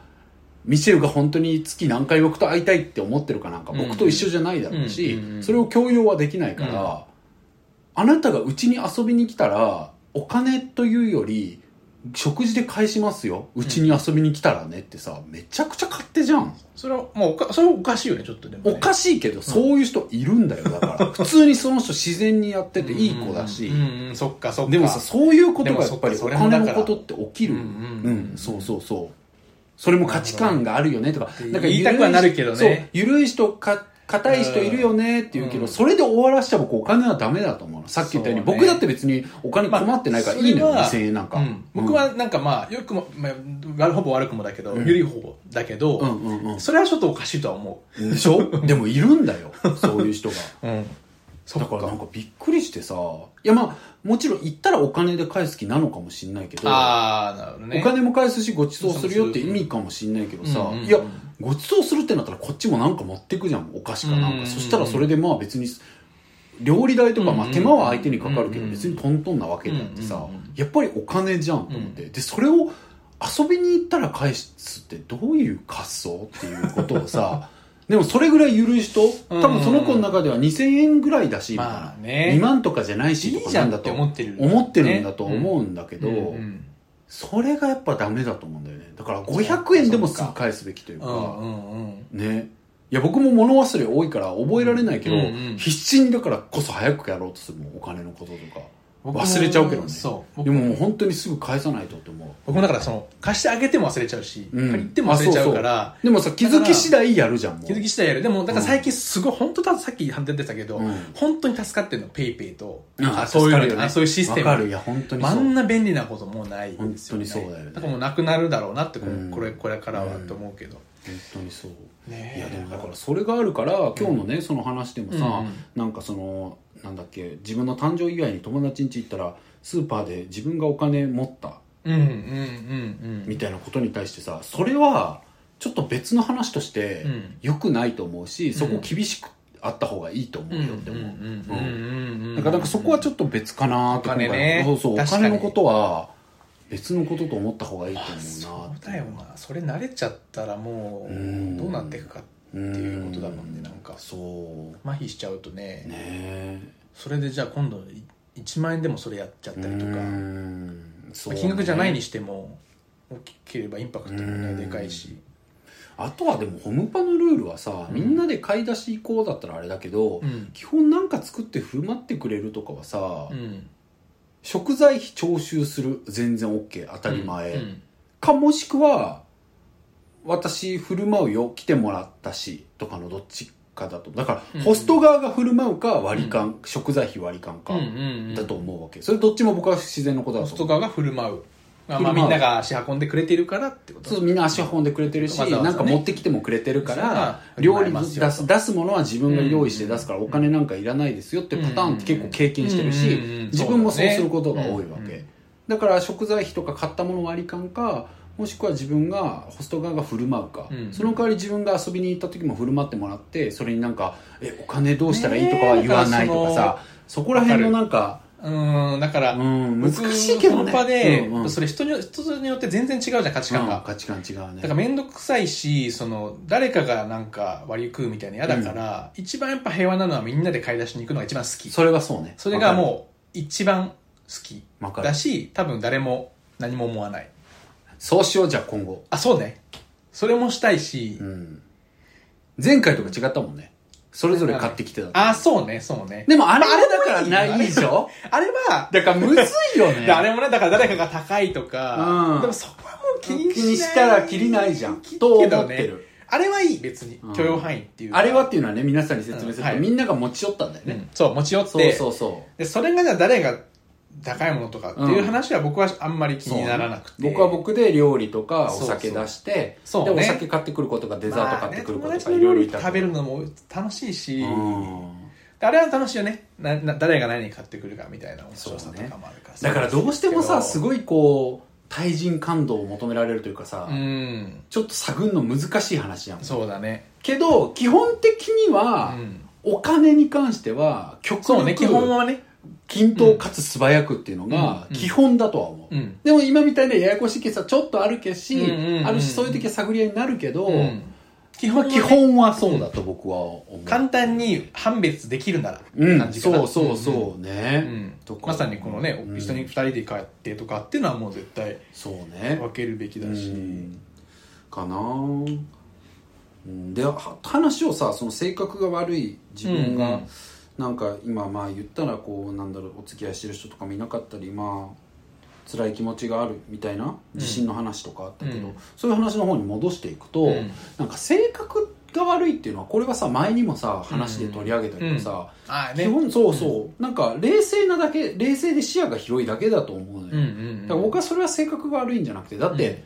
ミシェルが本当に月何回僕と会いたいって思ってるかなんか僕と一緒じゃないだろうし、それを強要はできないから、うん。あなたがうちに遊びに来たら、お金というより、食事で返しますよ。うちに遊びに来たらねってさ、めちゃくちゃ勝手じゃん。それはもうおかそれはおかしいよねちょっとでもねおかしいけど、そういう人いるんだよ。だから、普通にその人自然にやってていい子だしうん、うんうんそっかそっかでもさ、そういうことがやっぱりお金のことって起きる。ううんうんん、そうそうそう。それも価値観があるよねとか、なんか言いたくはなるけどねそう、ゆるい人か、硬い人いるよねって言うけど、うん。それで終わらしちゃ僕お金はダメだと思うの。さっき言ったように、僕だって別にお金困ってないからいいのよ、まあそ2000円なんか。うん。僕はなんかまあよくも、まあ、ほぼ悪くもだけど、うん。ゆるい方だけど、それはちょっとおかしいとは思でしょ？でもいるんだよ、そういう人が。う、うん、そだっか。らなんかびっくりしてさ、いやまあ、もちろん行ったらお金で返す気なのかもしんないけど、ああなるほどね。お金も返すしご馳走するよって意味かもしんないけどさ、いやご馳走するってなったらこっちもなんか持っていくじゃんお菓子かなんか、そしたらそれでまあ別に料理代とか、まあ、手間は相手にかかるけど別にトントンなわけであってさ、やっぱりお金じゃんと思って、でそれを遊びに行ったら返すってどういう発想っていうことをさでもそれぐらい緩い人多分その子の中では2000円ぐらいだし、まあね。2万とかじゃないしといいじゃんっかなんだとて思ってる、思ってるんだと思うんだけど、うんうん。それがやっぱダメだと思うんだよね。だから500円でもすぐ返すべきというかうんうんうん。ね。いや僕も物忘れ多いから覚えられないけど、うんうん。必死にだからこそ早くやろうとするもんお金のこととか忘れちゃうけどね。そう。僕でももう本当にすぐ返さないとって思う。僕もだからその貸してあげても忘れちゃうし、うん。借りても忘れちゃうから。でもさ気づき次第やるじゃんもう。気づき次第やる。でもだから最近すごい本当ださっき判定出てたけど、うん。本当に助かってるのペイペイと、うんあそういうの助かるよね。あそういうシステかる。いや本当にそう。あんな便利なこともうないですよね。本当にそうだよね。だからもうなくなるだろうなってこ,、うん。これこれからはと思うけど、本当にそう。ねえ。いやでもだからそれがあるから今日のね、その話でもさ、うんうん。なんかそのなんだっけ自分の誕生日以外に友達ん家行ったらスーパーで自分がお金持った。うんうんうんうん。みたいなことに対してさそれはちょっと別の話としてうん。良くないと思うし、そこ厳しくあった方がいいと思うよって思う、うんだからなんかそこはちょっと別かなってお金ねそうそうお金のことは別のことと思った方がいいと思うなそうだよなそれ慣れちゃったらもうんうどうなっていくかっていうことだもんねなんかそう。麻痺しちゃうとね。ねえ。それでじゃあ今度い1万円でもそれやっちゃったりとか、うん。そうね。金額じゃないにしても大きければインパクトもねうん。でかいし。あとはでもホムパのルールはさ、みんなで買い出し行こうだったらあれだけど、うん。基本なんか作って振る舞ってくれるとかはさ、うん。食材費徴収する全然 OK 当たり前、うん。かもしくは私振る舞うよ来てもらったしとかのどっちかだと。だから、うんホスト側が振る舞うか割り勘、食材費割り勘か、うんうんうん。だと思うわけ。それどっちも僕は自然のことだと思う。ホスト側が振る舞う。まあみんなが足運んでくれてるからってこと。そうみんな足運んでくれてるし、なんか持ってきてもくれてるから料理出す出すものは自分が用意して出すからお金なんかいらないですよってパターンって結構経験してるしうんうんうん自分もそうすることが多いわけ。だから食材費とか買ったもの割り勘かもしくは自分がホスト側が振る舞うか、うん。その代わり自分が遊びに行った時も振る舞ってもらってそれになんか「えお金どうしたらいい?」とかは言わないとかさそこら辺のなんかうんだからうん難僕しいけどね。本場でうんうん。それ人に人によって全然違うじゃん価値観が。うん価値観違うね。だから面倒くさいしその誰かがなんか割り食うみたいな嫌だから、一番やっぱ平和なのはみんなで買い出しに行くのが一番好き。それはそうね。それがもう一番好きだし多分誰も何も思わないそうしようじゃあ今後。あそうね。それもしたいし、うん。前回とか違ったもんね。それぞれ買ってきてたあそうねそうね。でもあれまああれだからないでしょあれはだからむずいよね。であれもねだから誰かが高いとか、うん。でもそこはもう気にしない。気にしたらきりないじゃん。けとどね思ってる。あれはいい別に。うん。許容範囲っていうか。あれはっていうのはね皆さんに説明すると、うんはい。みんなが持ち寄ったんだよね、うん。そう持ち寄って。そうそうそう。でそれがじゃあ誰が高いものとかっていう話は僕はあんまり気にならなくて、僕は僕で料理とかおそうそう。酒出してそうね。でお酒買ってくることがデザート買ってくることとかいろいろいた友達の料理食べるのも楽しいし、あれは楽しいよね。なな誰が何買ってくるかみたいな面白さとかもあるから。だからど。うしてもさすいごいこう対人感動を求められるというかさ、うん。ちょっと探るの難しい話やん。そうだね。けど基本的には、うん。お金に関しては極そうね基本力はね均等かつ素早くっていうのがうん。基本だとは思う、うん。でも今みたいなややこしいケースはちょっとあるけし、うんうんうんあるしそういう時は探り合いになるけど、うん。基まあ本はね基本はそうだと僕は思う、簡単に判別できるならうん。感じかな。そうそうそうね、まさにこのね、うん一緒に二人で帰ってとかっていうのはもう絶対そうね。分けるべきだし、うん。かな。うん。では話をさその性格が悪い自分が、うんうんなんか今まあ言ったらこうなんだろうお付き合いしてる人とかもいなかったりまあ辛い気持ちがあるみたいな自信の話とかあったけど、うん。そういう話の方に戻していくと、うん。なんか性格が悪いっていうのはこれはさ前にもさ話で取り上げたけどさ、ああね。基本そうそう、なんか冷静なだけ冷静で視野が広いだけだと思うのよ、うんうんうん。だから僕はそれは性格が悪いんじゃなくてだって、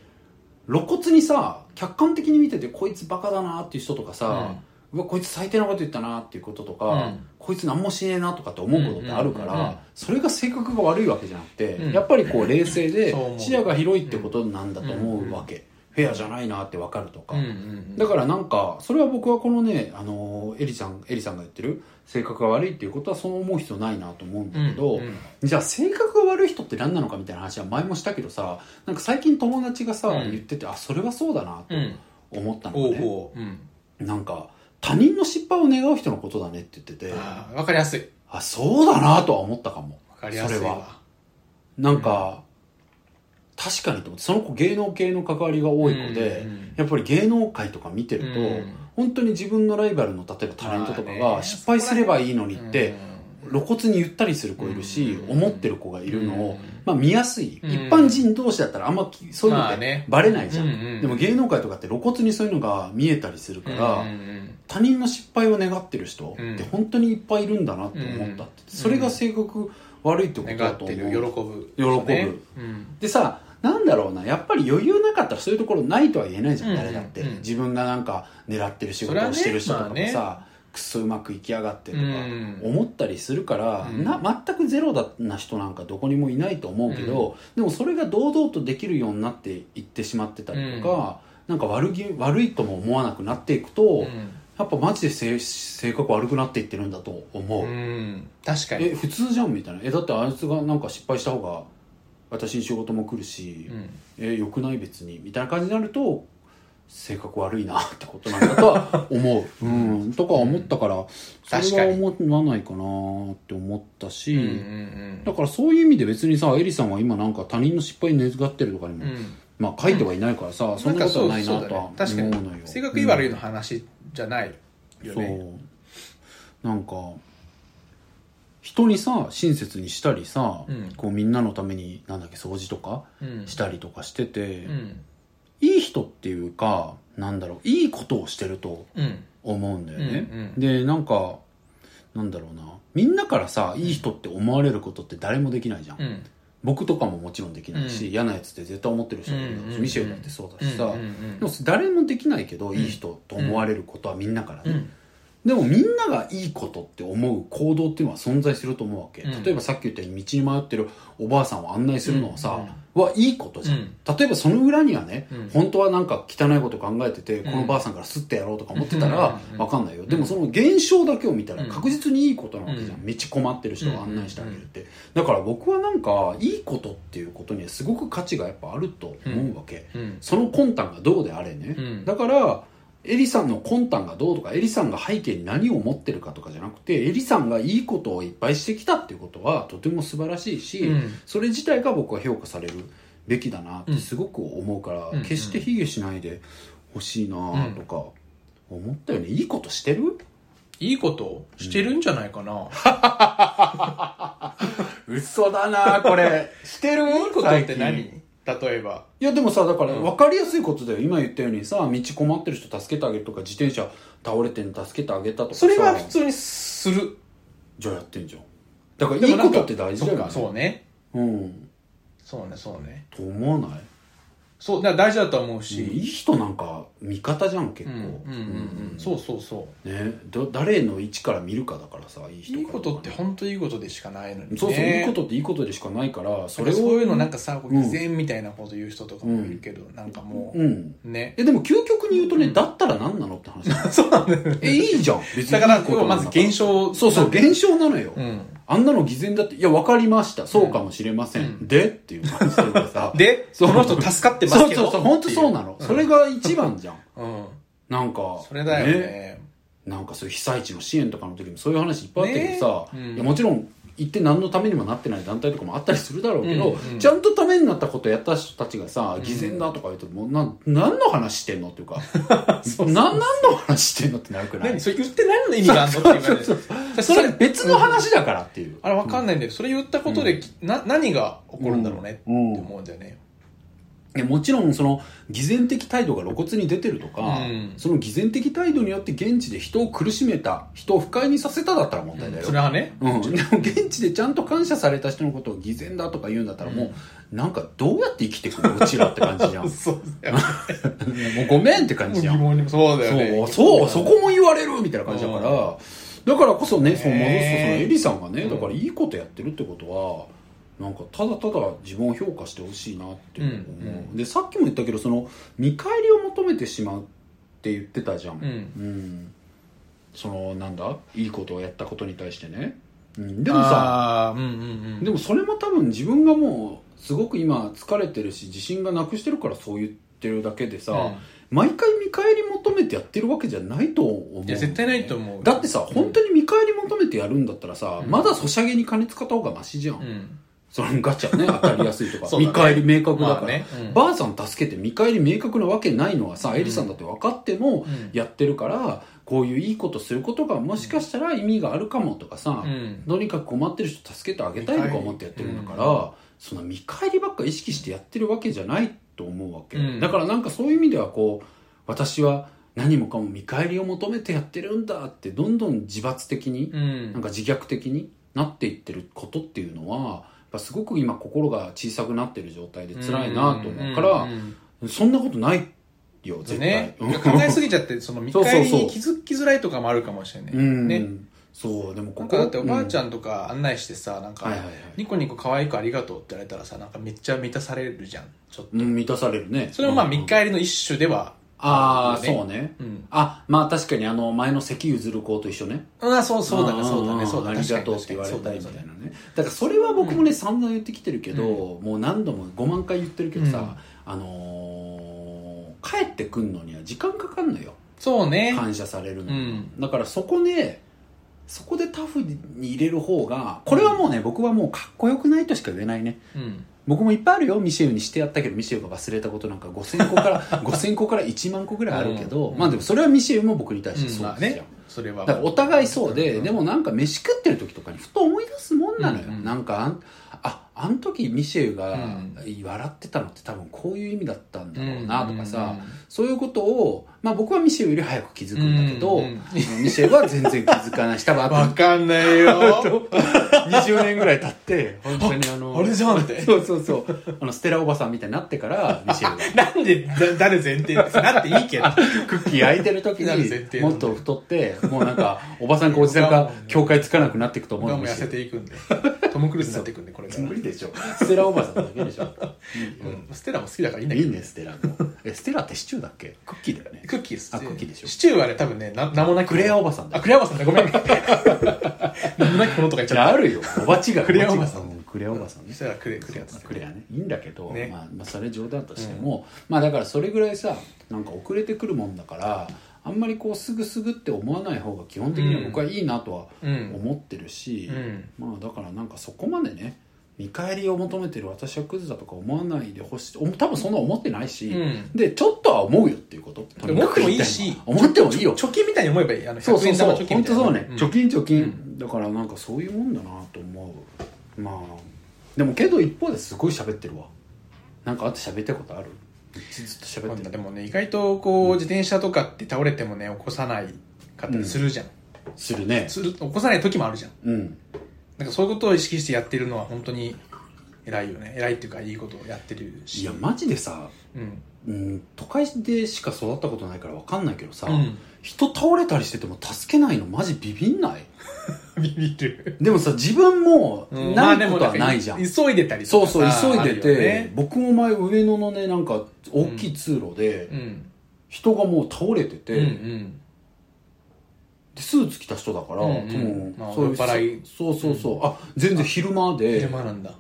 露骨にさ客観的に見ててこいつバカだなっていう人とかさ、うわこいつ最低なこと言ったなっていうこととか、うん。こいつ何もしねえなとかって思うことってあるから、それが性格が悪いわけじゃなくて、うん。やっぱりこう冷静で 視野が広いってことなんだと思うわけ、フェアじゃないなって分かるとか、だからなんかそれは僕はこのねあのエリさんエリさんが言ってる性格が悪いっていうことはそう思う必要ないなと思うんだけど、うんうんじゃあ性格が悪い人って何なのかみたいな話は前もしたけどさなんか最近友達がさ、うん。言っててあそれはそうだなとうん思ったのね、うん。なんか他人の失敗を願う人のことだねって言ってて。ああ分かりやすい。あそうだなとは思ったかも。分かりやすいそれは。わなんか、確かにと思って。その子芸能系の関わりが多い子で、うんうんやっぱり芸能界とか見てると、うん。本当に自分のライバルの例えばタレントとかが失敗すればいいのにって、露骨に言ったりする子いるし、うん。思ってる子がいるのを、うん。まあ見やすい、うん。一般人同士だったらあんまそういうのってバレないじゃん、でも芸能界とかって露骨にそういうのが見えたりするから、他人の失敗を願ってる人うん。って本当にいっぱいいるんだなって思ったって、それが性格悪いってことだと思う。喜ぶ喜ぶ。うん。でさなんだろうな。やっぱり余裕なかったらそういうところないとは言えないじゃん、うん誰だって、うん自分がなんか狙ってる仕事をしてる人とかもさ、まあくっそうまくいきやがってとかうん。思ったりするから、うん。な全くゼロだな人なんかどこにもいないと思うけど、でもそれが堂々とできるようになっていってしまってたりとか、なんか悪気悪いとも思わなくなっていくと、うん。やっぱマジで性性格悪くなっていってるんだと思う、うん。確かに。え普通じゃんみたいな。えだってあいつがなんか失敗した方が私に仕事も来るし、うん。えよくない別にみたいな感じになると性格悪いなってことなんだとは思う、うん、とか思ったからそれは思わないかなって思ったし、うんうんだからそういう意味で別にさエリさんは今なんか他人の失敗に願ってるとかにも、うん。まあ書いてはいないからさ、そんなことはないなとは思うのよ。に性格いい悪いの話じゃないよそねう。なんか人にさ親切にしたりさ、うん。こうみんなのためになんだっけ掃除とかうん。したりとかしてて、うんいい人っていうかなんだろういいことをしてるとうん。思うんだよね、うんうん。でなんかなんだろうな。みんなからさいい人って思われることって誰もできないじゃん、うん。僕とかももちろんできないし、うん。嫌なやつって絶対思ってる人もいるだろうし、ミシェルだってそうだしさ、うんうんでも誰もできないけど、いい人と思われることはみんなからね、うんでもみんながいいことって思う行動っていうのは存在すると思うわけ、うん。例えばさっき言ったように道に迷ってるおばあさんを案内するのはさ、うん。はいいことじゃん、うん。例えばその裏にはね、うん。本当はなんか汚いこと考えてて、ん。このばあさんからスッてやろうとか思ってたらうん。わかんないよ、でもその現象だけを見たらうん。確実にいいことなわけじゃん、うん。道困ってる人を案内してあげるって、だから僕はなんかいいことっていうことにはすごく価値がやっぱあると思うわけ、うん。その魂胆がどうであれね、うん。だからエリさんの魂胆がどうとかエリさんが背景に何を持ってるかとかじゃなくてエリさんがいいことをいっぱいしてきたっていうことはとても素晴らしいし、うん。それ自体が僕は評価されるべきだなってすごく思うから、うん決して卑下しないでほしいなとか思ったよね。いいことしてる？いいことしてるんじゃないかな。嘘だなこれ。してる？いいことって何？例えば。いやでもさだからうん。分かりやすいことだよ。今言ったようにさ道困ってる人助けてあげるとか自転車倒れてるの助けてあげたとかさ。それは普通にする。じゃあやってんじゃん。だからいいことって大事だよねそうかそうね。うん。そうねそうね。と思わない？そうだ大事だと思ういいし人なんか味方じゃん結構。うんうんうんうん。そうそうそう。ね。ど誰の位置から見るかだからさいい人かいいことって本当いいことでしかないのにね。そうそう、いいことっていいことでしかないからそれをそういうのなんかさ偽善みたいなこと言う人とかもいるけど、なんかもうん。うね。えでも究極に言うとね、だったら何なのって話 そうなんだよ。ねえいいじゃん。別にだから。まず現象そうそう現象なのよ、うんあんなの偽善だっていや分かりました。そうかもしれません、うん。でっていう感じでさ。でその人助かってますけど。そうそうそう本当そうなの、それが一番じゃん。うん。なんかそれだよね。なんかそういう被災地の支援とかの時もそういう話いっぱいあったけどさ、ね。うん。いやもちろん行って何のためにもなってない団体とかもあったりするだろうけど、うんうん。ちゃんとためになったことやった人たちがさ、偽善だとか言うともうな何の話してんのっていうか な何の話してんのってなるくらい？何それ言って何の意味があるのって言われてそうそれ別の話だからっていう、あれわかんないんだけどそれ言ったことで、な何が起こるんだろうねってうん思うんだよね、もちろんその偽善的態度が露骨に出てるとか、うん。その偽善的態度によって現地で人を苦しめた人を不快にさせただったら問題だよ、それはね、うん、でも現地でちゃんと感謝された人のことを偽善だとか言うんだったらもう、なんかどうやって生きてくのうちらって感じじゃん。も そうだよ うごめんって感じじゃん。そうだよね。そうそうそこも言われるみたいな感じだから、だからこそねそう戻すとそのねエリさんがねうんだからいいことやってるってことはなんかただただ自分を評価してほしいなって思う、うんうん。でさっきも言ったけどその見返りを求めてしまうって言ってたじゃん、うん。うん。そのなんだ？いいことをやったことに対してね、うん、でもさうんうんうん。でもそれも多分自分がもうすごく今疲れてるし自信がなくしてるからそう言ってるだけでさ、うん。毎回見返り求めてやってるわけじゃないと思う、いや絶対ないと思うだってさ、本当に見返り求めてやるんだったらさ、うん。まだソシャゲに金使った方がマシじゃんそのガチャね 当たりやすいとか、そうだね。見返り明確だから、まあね。うん。ばあさん助けて見返り明確なわけないのはさ、エリさんだって分かってもうん。やってるから、こういういいことすることがもしかしたら意味があるかもとかさ、うん。とにかく困ってる人助けてあげたいとか思ってやってるんだから、うん。その見返りばっか意識してやってるわけじゃないと思うわけ、うん。だからなんかそういう意味ではこう私は何もかも見返りを求めてやってるんだってどんどん自発的に、うん。なんか自虐的になっていってることっていうのはぱすごく今心が小さくなってる状態で辛いなと思うから、そんなことないよ絶対、ね、うん。考えすぎちゃってその見返りに気づきづらいとかもあるかもしれない、うん。ね。そうでもここなんかだっておばあちゃんんとか案内してさなんか、ニコニコ可愛くありがとうって言われたらさなんかめっちゃ満たされるじゃんちょっと、うん満たされるね。それもまあうん。見返りの一種ではああ、るよそうね。うん。あ、まあ確かにあの前の関譲る子と一緒ね。ああそうそうだねそうだねんそうだね。ありがとうって言われたいみたいなね。だからそれは僕もね、散々言ってきてるけど、もう何度も5万回言ってるけどさ、うん。あのー帰ってくんのには時間かかんのよ。そうね。感謝されるの。だからそこで、そこでタフに入れる方が、これはもうね、僕はもうかっこよくないとしか言えないね。うん僕もいっぱいあるよ。ミシェルにしてやったけどミシェルが忘れたことなんか5000個から 5000個から1万個ぐらいあるけど、うん。まあでもそれはミシェルも僕に対してそうまあですよ、ねそれは。だからお互いそうで、ん。でもなんか飯食ってる時とかにふと思い出すもんなのよ、うんうん。なんかあんああん時ミシェルがうん。笑ってたのって多分こういう意味だったんだろうなとかさ、うん。そういうことを、まあ、僕はミシェルより早く気づくんだけど、うんうんミシェルは全然気づかないし多分わかんないよ。20年ぐらい経って本当にあのあれじゃんって。そうそうそう。あのステラおばさんみたいになってからミシェルが。なんでだ誰前提ってなっていいけど。クッキー焼いてる時にもっと太ってもうなんかおばさんかおじさんか境界つかなくなっていくと思う僕はもう痩せていくんで。トム・クルーズになっていくんでこれ無理でしょ。ステラおばさんだけでしょ、うん。ステラも好きだからいいんだけど。いいねステラも。えステラってシチューだっけ？クッキーだよねクッキーですあクッキーでしょ。シチューはね多分ねな名もなきクレアおばさんだあクレアおばさんだ。ごめん。名もなきものとか言っちゃった。ああるよ。おばちがクレアおばさん。クレアおばさんね。そしたらクレクレアですクレアね。いいんだけど、ね。まあ、まあそれ冗談としても、まあだからそれぐらいさなんか遅れてくるもんだからあんまりこうすぐすぐって思わない方が基本的には僕はいいなとはうん。思ってるし、うん。まあだからなんかそこまでね見返りを求めてる私はクズだとか思わないでほしい。お多分そんな思ってないし、うん。でちょっとは思うよっていうこと。思ってもいいし思ってもいいよ。貯金みたいに思えばいいあの100そうそうそう。本当そうね、みたいな。ん。貯金貯金、だからなんかそういうもんだなと思う。まあでもけど一方ですごい喋ってるわ。なんかあと喋ったことある？ずずっと喋ってる。でもね意外とこう自転車とかって倒れてもね起こさないかったりするじゃん、するね。する起こさない時もあるじゃん。うんなんかそういうことを意識してやってるのは本当に偉いよね。偉いっていうかいいことをやってるし。いやマジでさうん。うん都会でしか育ったことないから分かんないけどさ、うん。人倒れたりしてても助けないのマジビビんない？ビビる。でもさ自分もうん。ないことはないじゃん、んか急いでたりそうとかさそう急いでて、あるよね。僕も前上野のねなんか大きい通路で、うん。人がもう倒れてて、うんうんでスーツ着た人だから、うんうん。まあ多分そういう酔っ払い。そうそうそう、あ全然昼間で。昼間なんだ。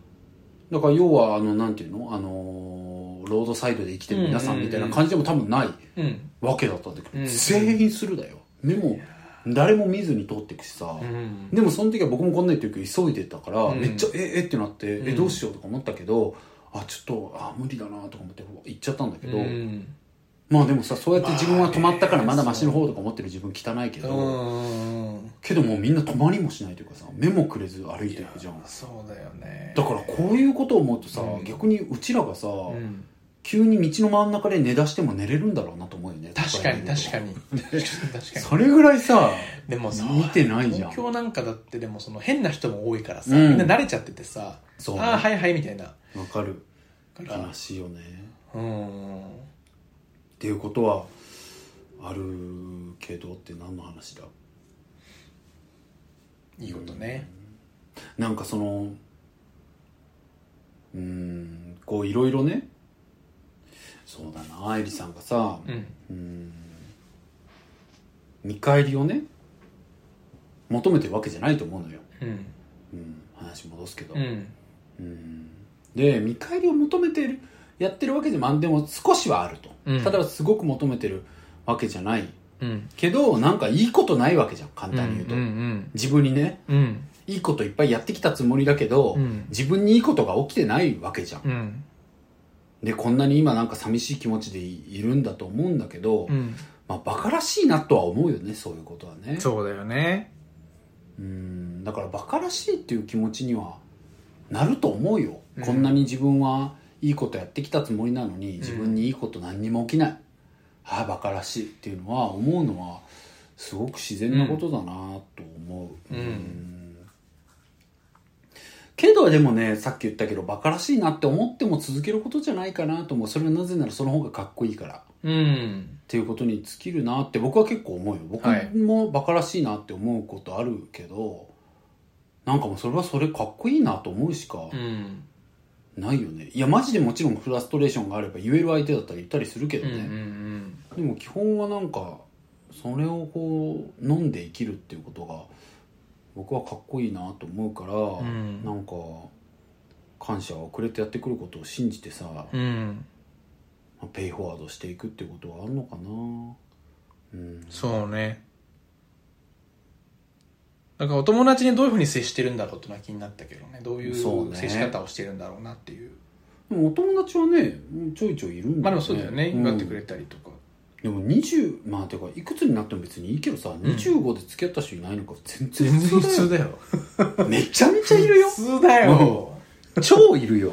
だから要はあのなんていうの？あのーロードサイドで生きてる皆さんみたいな感じでも多分ないうん。わけだったんだけど、うん。全員するだよ。目も誰も見ずに通っていくしさ、うん。でもその時は僕もこんな言ってるけど急いでたから、うん。めっちゃええってなって、うん。えどうしようとか思ったけどあちょっとあ無理だなとか思って行っちゃったんだけど、うんまあでもさそうやって自分は止まったからまだマシの方とか思ってる自分汚いけど、う。んけどもうみんな止まりもしないというかさ目もくれず歩いていくじゃん。そうだよね。だからこういうことを思うとさ、うん。逆にうちらがさ、うん。急に道の真ん中で寝出しても寝れるんだろうなと思うよね。確かに確かに。に 確かに。それぐらいさでもさ見てないじゃん。東京なんかだってでもその変な人も多いからさ、うん。みんな慣れちゃっててさね。ああはいはいみたいな。わかる。悲しいよね。うんっていうことはあるけどって何の話だ？いいことね。なんかそのうーんこういろいろね。そうだな愛理さんがさうん。見返りをね求めてるわけじゃないと思うのよ、うん。うん、話戻すけど、うん。うん。で見返りを求めてるやってるわけでもあでも少しはあると、うん。ただすごく求めてるわけじゃない。うん。けどなんかいいことないわけじゃん簡単に言うと、うん自分にねうん。うんいいいこといっぱいやってきたつもりだけど、うん。自分にいいことが起きてないわけじゃん。うん。で、こんなに今なんか寂しい気持ちでいるんだと思うんだけど、うん。まあ、バカらしいなとは思うよね、そういうことはね。そうだよね。うん、だからバカらしいっていう気持ちにはなると思うよ。うん。こんなに自分はいいことやってきたつもりなのに、自分にいいこと何にも起きない。ああ、バカらしいっていうのは、思うのは、すごく自然なことだなと思う。うんけどでもね、さっき言ったけど、バカらしいなって思っても続けることじゃないかなと思う。それはなぜならその方がかっこいいから。っうんていうことに尽きるなって僕は結構思うよ。僕はいもバカらしいなって思うことあるけど、なんかもうそれはそれかっこいいなと思うしかうんないよね。いや、マジでもちろんフラストレーションがあれば言える相手だったら言ったりするけどね。んでも基本はなんか、それをこう、飲んで生きるっていうことが、僕はかっこいいなと思うから、んなんか、感謝をくれてやってくることを信じてさ、うんペイフォワードしていくってことはあるのかなうん。そうねだからお友達にどういうふうに接してるんだろうってのは気になったけどね。どういそう接し方をしてるんだろうなっていう。でもお友達はね、ちょいちょいいるんだ。まあでもそうだよね。ん。祝ってくれたりとか、でも20、まあてか、いくつになっても別にいいけどさ、25で付き合った人いないのか全然普通だよ。めちゃめちゃいるよ。普通だよ。超いるよ。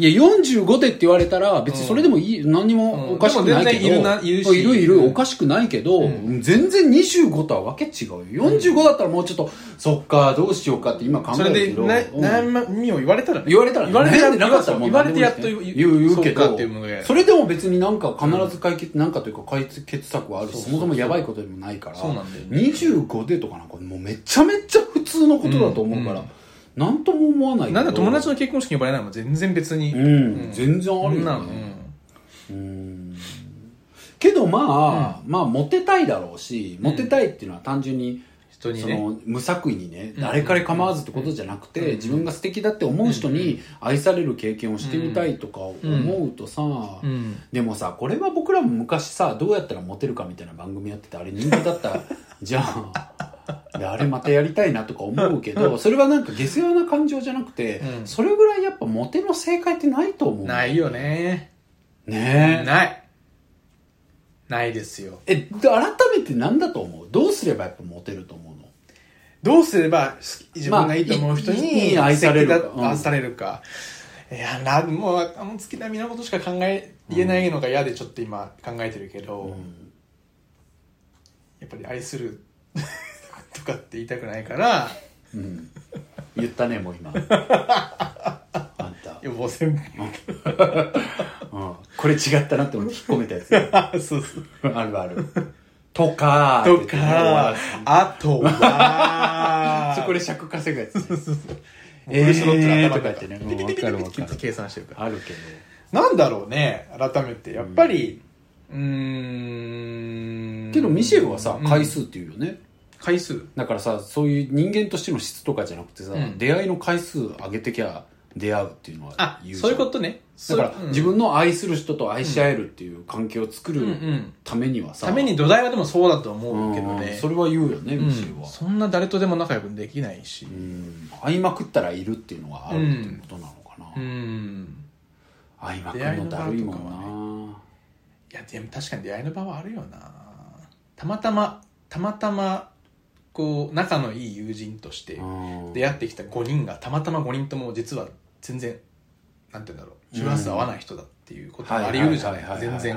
いや、45でって言われたら、別にそれでもいい、何にもおかしくないけど。いるないるし。いるいる、おかしくないけど、うん。全然25とはわけ違うよ。45だったらもうちょっと、そっか、どうしようかって今考それでえるけど。なうん。悩みを言われたらね。言われたらね、言われてなかったら言われてやっと何言うけどそれでも別になんか必ず解決、なんかというか解決策はあるし、そもそもやばいことでもないから、そうなんだよね。25でとかなんかもうめちゃめちゃ普通のことだと思うから、うんなんとも思わないなんだ友達の結婚式に呼ばれないのも全然別に、うん、うん。全然あるよね。うん。けどまあ、まあモテたいだろうし、モテたいっていうのは単純に、人にね。その無作為にね、うん。誰彼構わずってことじゃなくて、うん。自分が素敵だって思う人に愛される経験をしてみたいとか思うとさ、うん。でもさこれは僕らも昔さどうやったらモテるかみたいな番組やっててあれ人気だったじゃあ であれまたやりたいなとか思うけどそれはなんか下世話な感情じゃなくて、うん。それぐらいやっぱモテの正解ってないと思う。ないよね。ね。えない。ないですよ。え改めて何だと思う？どうすればやっぱモテると思うの？どうすれば自分がいいと思う人まあいにいい愛されるか。うん素敵だ愛されるか。いやなもうあの月並みなことしか考え言えないのが嫌でちょっと今考えてるけど、うん。やっぱり愛するとかって言いたくないから。うん。言ったねもう今。あんた、予防線うん、これ違ったなって思って引っ込めたやつそうそう。あるある。とかとかあとは。そこで尺稼ぐやつね。フルスロットのえー頭とか言ってね。ピピピピピピ計算してるからあるけどなんだろうね改めて。やっぱりうーん。けどミシェルはさうん回数っていうよね、回数。だからさそういう人間としての質とかじゃなくてさ、うん。出会いの回数上げてきゃ出会うっていうのはあ言うじゃん。そういうことね。だから、そううん。自分の愛する人と愛し合えるっていう関係を作るうんうん。ためにはさ、ために土台はでもそうだと思うけどね。それは言うよね、うん。ミシェルは、そんな誰とでも仲良くできないし。うん。会いまくったらいるっていうのはあるっていうことなのかな、うん。会いまくるのだるいもん出会いのな、いやでも確かに出会いの場はあるよな。たまたまたまたまこう仲のいい友人としてうん出会ってきた5人がたまたま5人とも実は全然なんて言うんだろう。周波数合わない人だっていうこともあり得るじゃない全然。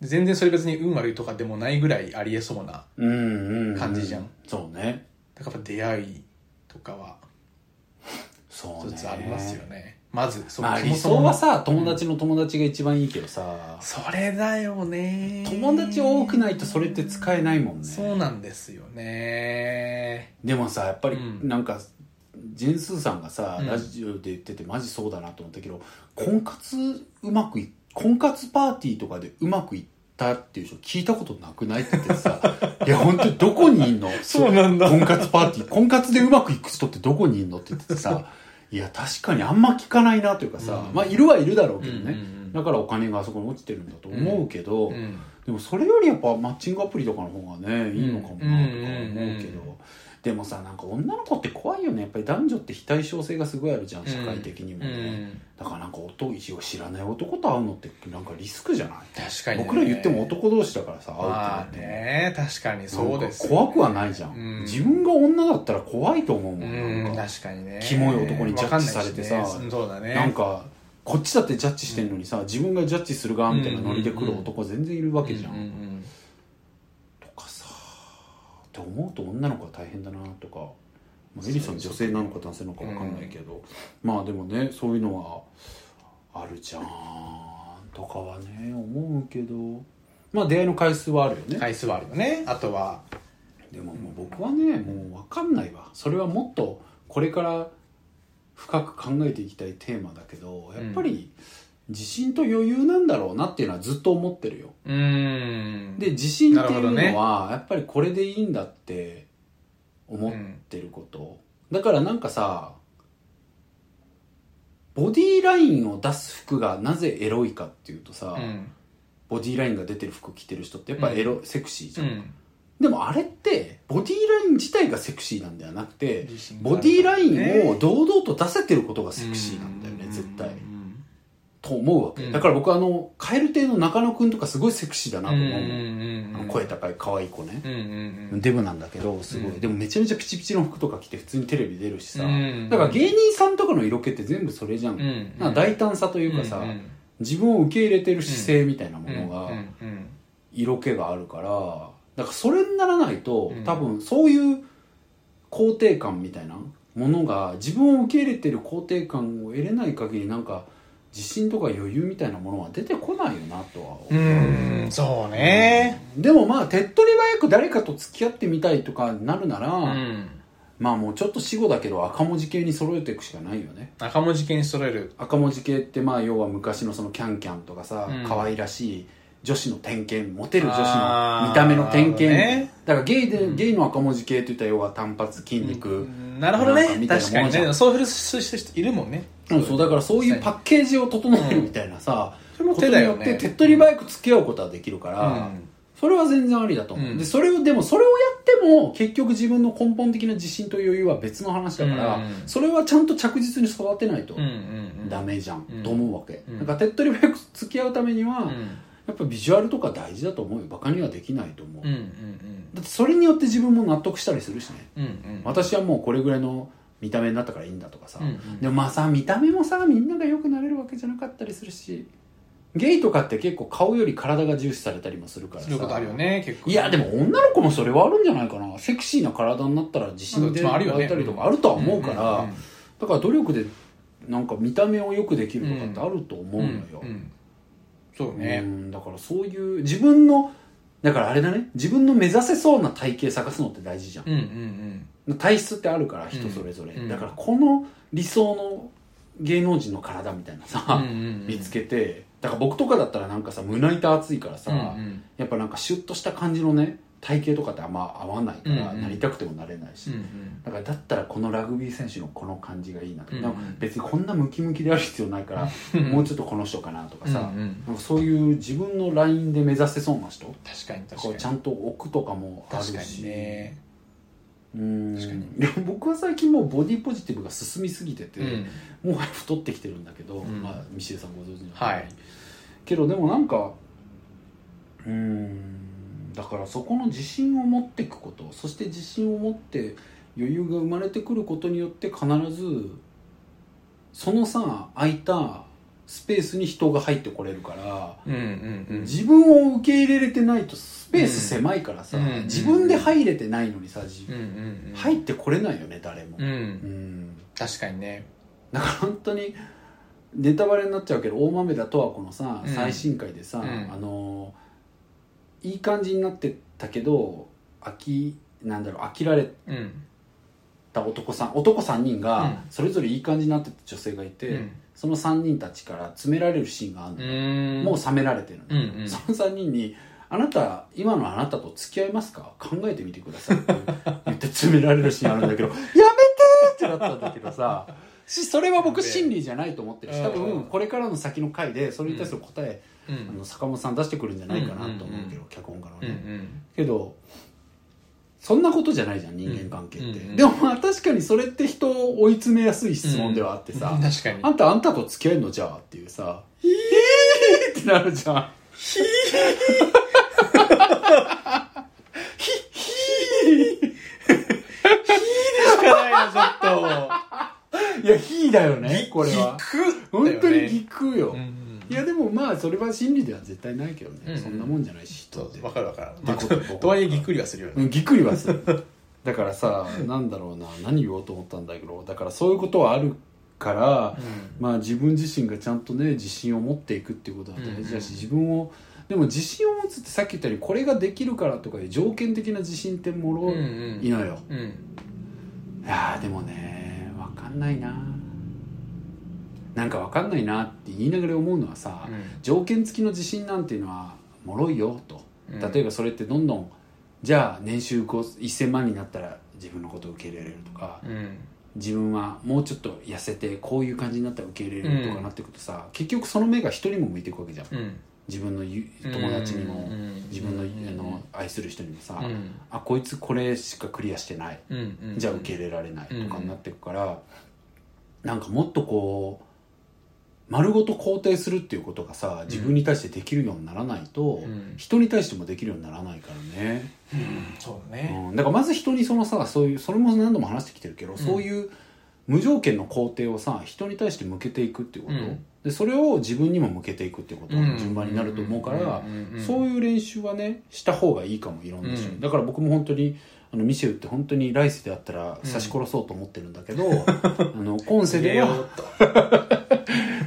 全然それ別に運悪いとかでもないぐらいありえそうな感じじゃん。そうね。だから出会いとかはそうね。一つありますよねまずそまあ理想はさ友達の友達が一番いいけどさ、それだよね。友達多くないとそれって使えないもんね。そうなんですよね。でもさやっぱりうん。なんか、ジェンスーさんがさ、うん。ラジオで言っててマジそうだなと思ったけど婚活うまくい婚活パーティーとかでうまくいったっていう人聞いたことなくないって言ってさ。いや本当にどこにいんの？そうなんだ。婚活パーティー。婚活でうまくいく人ってどこにいんの？って言っててさいや確かにあんま聞かないなというかさ、うん。まあいるはいるだろうけどね、うんうんうん。だからお金があそこに落ちてるんだと思うけど、うん。でもそれよりやっぱマッチングアプリとかの方がねいいのかもなとか思うけど、ででもさなんか女の子って怖いよね。やっぱり男女って非対称性がすごいあるじゃん社会的にもね、うん。だからなんか男一応知らない男と会うのってなんかリスクじゃない？確かにね。僕ら言っても男同士だからさ会うってね確かにそうですなんか怖くはないじゃん、うん。自分が女だったら怖いと思うもんうん確かにね。キモい男にジャッジされてさ。ねそうだね。なんかこっちだってジャッジしてんのにさ自分がジャッジする側みたいなノリで来る男全然いるわけじゃん,、って思うと女の子は大変だなとか、まあ、エリさん女性なのか男性なのか分かんないけど、まあでもねそういうのはあるじゃんとかはね思うけどまあ出会いの回数はあるよね、回数はあるよね。あとは。でももう僕はねもう分かんないわ。それはもっとこれから深く考えていきたいテーマだけどやっぱり自信と余裕なんだろうなっていうのはずっと思ってるよ。うーん。で自信っていうのはやっぱりこれでいいんだって思ってること、だからなんかさボディーラインを出す服がなぜエロいかっていうとさ、うん。ボディーラインが出てる服着てる人ってやっぱエロ、セクシーじゃん、うん。でもあれってボディーライン自体がセクシーなんではなくてボディーラインを堂々と出せてることがセクシーなんだよね絶対。うんと思うわけ、うん。だから僕あの蛙亭の中野くんとかすごいセクシーだなと思う、うんうんあの声高い可愛い子ね。う、んうんうん。デブなんだけどすごい、うん。でもめちゃめちゃピチピチの服とか着て普通にテレビ出るしさ、うんだから芸人さんとかの色気って全部それじゃん、うんなんか大胆さというかさ、うんうん。自分を受け入れてる姿勢みたいなものが、うんうん。色気があるからだからそれにならないと、うん。多分そういう肯定感みたいなものが自分を受け入れてる肯定感を得れない限りなんか自信とか余裕みたいなものは出てこないよなとは思う、うんうんそうねでもまあ手っ取り早く誰かと付き合ってみたいとかになるなら、うん。まあもうちょっと死後だけど赤文字系に揃えていくしかないよね。赤文字系に揃える。赤文字系ってまあ要は昔のそのキャンキャンとかさ、うん。可愛らしい女子の点検モテる女子の見た目の点検、ね。だからゲイで、ゲイの赤文字系って言ったら要は単発筋肉、なるほどね。なんかみたいな確かにね。そういう人いるもんね。うんそうだからそういうパッケージを整えるみたいなさ、それも手だよね。よって手っ取り早く付き合うことはできるから、うん。それは全然ありだと思う、うん。でそれをでもそれをやっても結局自分の根本的な自信と余裕は別の話だから、うん。それはちゃんと着実に育てないとうんうんうん。ダメじゃん、うんと思うわけ、うん。だから手っ取り早く付き合うためには、うんやっぱビジュアルとか大事だと思うよ。バカにはできないと思う、うんうんだってそれによって自分も納得したりするしね。うんうん。私はもうこれぐらいの見た目になったからいいんだとかさ、うんうん。でもまあさ見た目もさみんなが良くなれるわけじゃなかったりするしゲイとかって結構顔より体が重視されたりもするからさ。そういうことあるよね結構いやでも女の子もそれはあるんじゃないかな。セクシーな体になったら自信でもあるよね。湧いたりとかあるとは思うから、うんうんだから努力でなんか見た目を良くできるとかってあると思うのよ、うんうんそううねんだからそういう自分のだからあれだね。自分の目指せそうな体型探すのって大事じゃん。うんうんうん。体質ってあるから人それぞれ、うん。だからこの理想の芸能人の体みたいなさ、うんうんうん。見つけてだから僕とかだったらなんかさ胸板厚いからさ、うんうん。やっぱなんかシュッとした感じのね体型とかってあんま合わないから、うんうん。なりたくてもなれないし、うんうん。だからだったらこのラグビー選手のこの感じがいいなと。か、うん。でも別にこんなムキムキである必要ないから、もうちょっとこの人かなとかさ、うんうん。なんかそういう自分のラインで目指せそうな人確かに確こかに。うちゃんと置くとかもあるし。確かにね。うん。確かに。僕は最近もうボディポジティブが進みすぎてて、うん。もう太ってきてるんだけど、ん。まあ、ミシェルさんご存知のはい。けどでもなんかうんだからそこの自信を持っていくことそして自信を持って余裕が生まれてくることによって必ずそのさ空いたスペースに人が入ってこれるから、うんうんうん。自分を受け入れれてないとスペース狭いからさ、うん。うん自分で入れてないのにさ、自うんうんうん。入ってこれないよね誰も、うん。うん。確かにね。だから本当にネタバレになっちゃうけど大豆田とはこのさ、うん。最新回でさ、うん。あのいい感じになってたけど飽きなんだろう飽きられうんた男さん男3人うん。がそれぞれいい感じになってた女性がいて、うん。その3人たちから詰められるシーンがあるの、うん。もう冷められてるの、うんうん。その3人に「あなた今のあなたと付き合いますか？考えてみてください」って言って詰められるシーンあるんだけど「やめて!」ってなったんだけどさ。しそれは僕真理じゃないと思ってるし多うん。分これからの先の回でそれに対する答え、うんあの坂本さん出してくるんじゃないかなと思うけど、脚本家のね、けどそんなことじゃないじゃん人間関係って、でもまあ確かにそれって人を追い詰めやすい質問ではあってさ、確かに。あんたあんたと付き合えるの？じゃあっていうさヒーってなるじゃん。ヒしかないなちょっと。ーいやヒーだよねこれは。く。本当にぎくよ、うんいやでもまあそれは真理では絶対ないけどね、うんうん。そんなもんじゃないし。人そってうわかるわかる、まあまあ、とはいえぎっくりはするよね、うんぎっくりはする。だからさなんだろうな。何言おうと思ったんだけど。だからそういうことはあるから、まあ自分自身がちゃんとね自信を持っていくっていうことは大事だし、うんうん。自分をでも自信を持つってさっき言ったようにこれができるからとかいう条件的な自信ってもろうんうんいのよ、うんいやーでもね分かんないななんか分かんないなって言いながら思うのはさ、条件付きの自信なんていうのは脆いよと。うん。例えばそれってどんどんじゃあ年収5 1000万になったら自分のことを受け入れられるとかうん。自分はもうちょっと痩せてこういう感じになったら受け入れられるとかなってくるとさ、結局その目が人にも向いていくわけじゃん。うん。自分のゆ友達にもうん。自分のうん。あの愛する人にもさ、うん。あこいつこれしかクリアしてない。うん。うん。じゃあ受け入れられないとかになっていくから、なんかもっとこう丸ごと肯定するっていうことがさ自分に対してできるようにならないと、うん。人に対してもできるようにならないからね、そうだね。うん、だからまず人にそのさそういうそれも何度も話してきてるけど、そういう無条件の肯定をさ人に対して向けていくっていうこと、うん。でそれを自分にも向けていくっていうことうん。の順番になると思うから、うん。うん。うん。そういう練習はねした方がいいかもいろんな種類、うん。だから僕も本当にあのミシェルって本当に来世であったら刺し殺そうと思ってるんだけど、あの今世では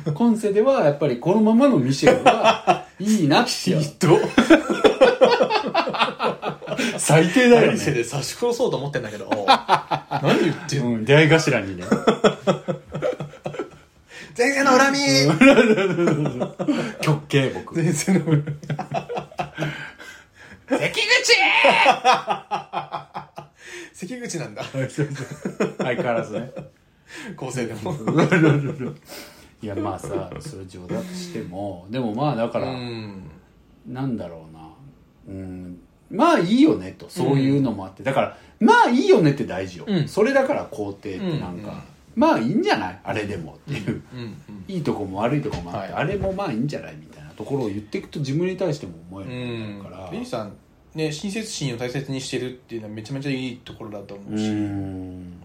今世ではやっぱりこのままのミシェルはいいなっていうと最低だよね、で差し殺そうと思ってんだけど。何言ってんの？うん、出会い頭にね。前世の恨み。極刑僕。前世の恨み。関口。関口なんだ。相変わらずね。構成でもいやまあさそれ冗談としても。でもまあだかうら、んなんだろうな。うん。まあいいよねと。そういうのもあって、だからまあいいよねって大事よ、うん。それだから肯定ってなんか、うん。うん。まあいいんじゃない？あれでもっていう、うん。うん。いいとこも悪いとこもあって、はい。あれもまあいいんじゃない？みたいなところを言っていくと自分に対しても思えうるようになるから。ん。リンさんね親切心を大切にしてるっていうのはめちゃめちゃいいところだと思ううし、ん。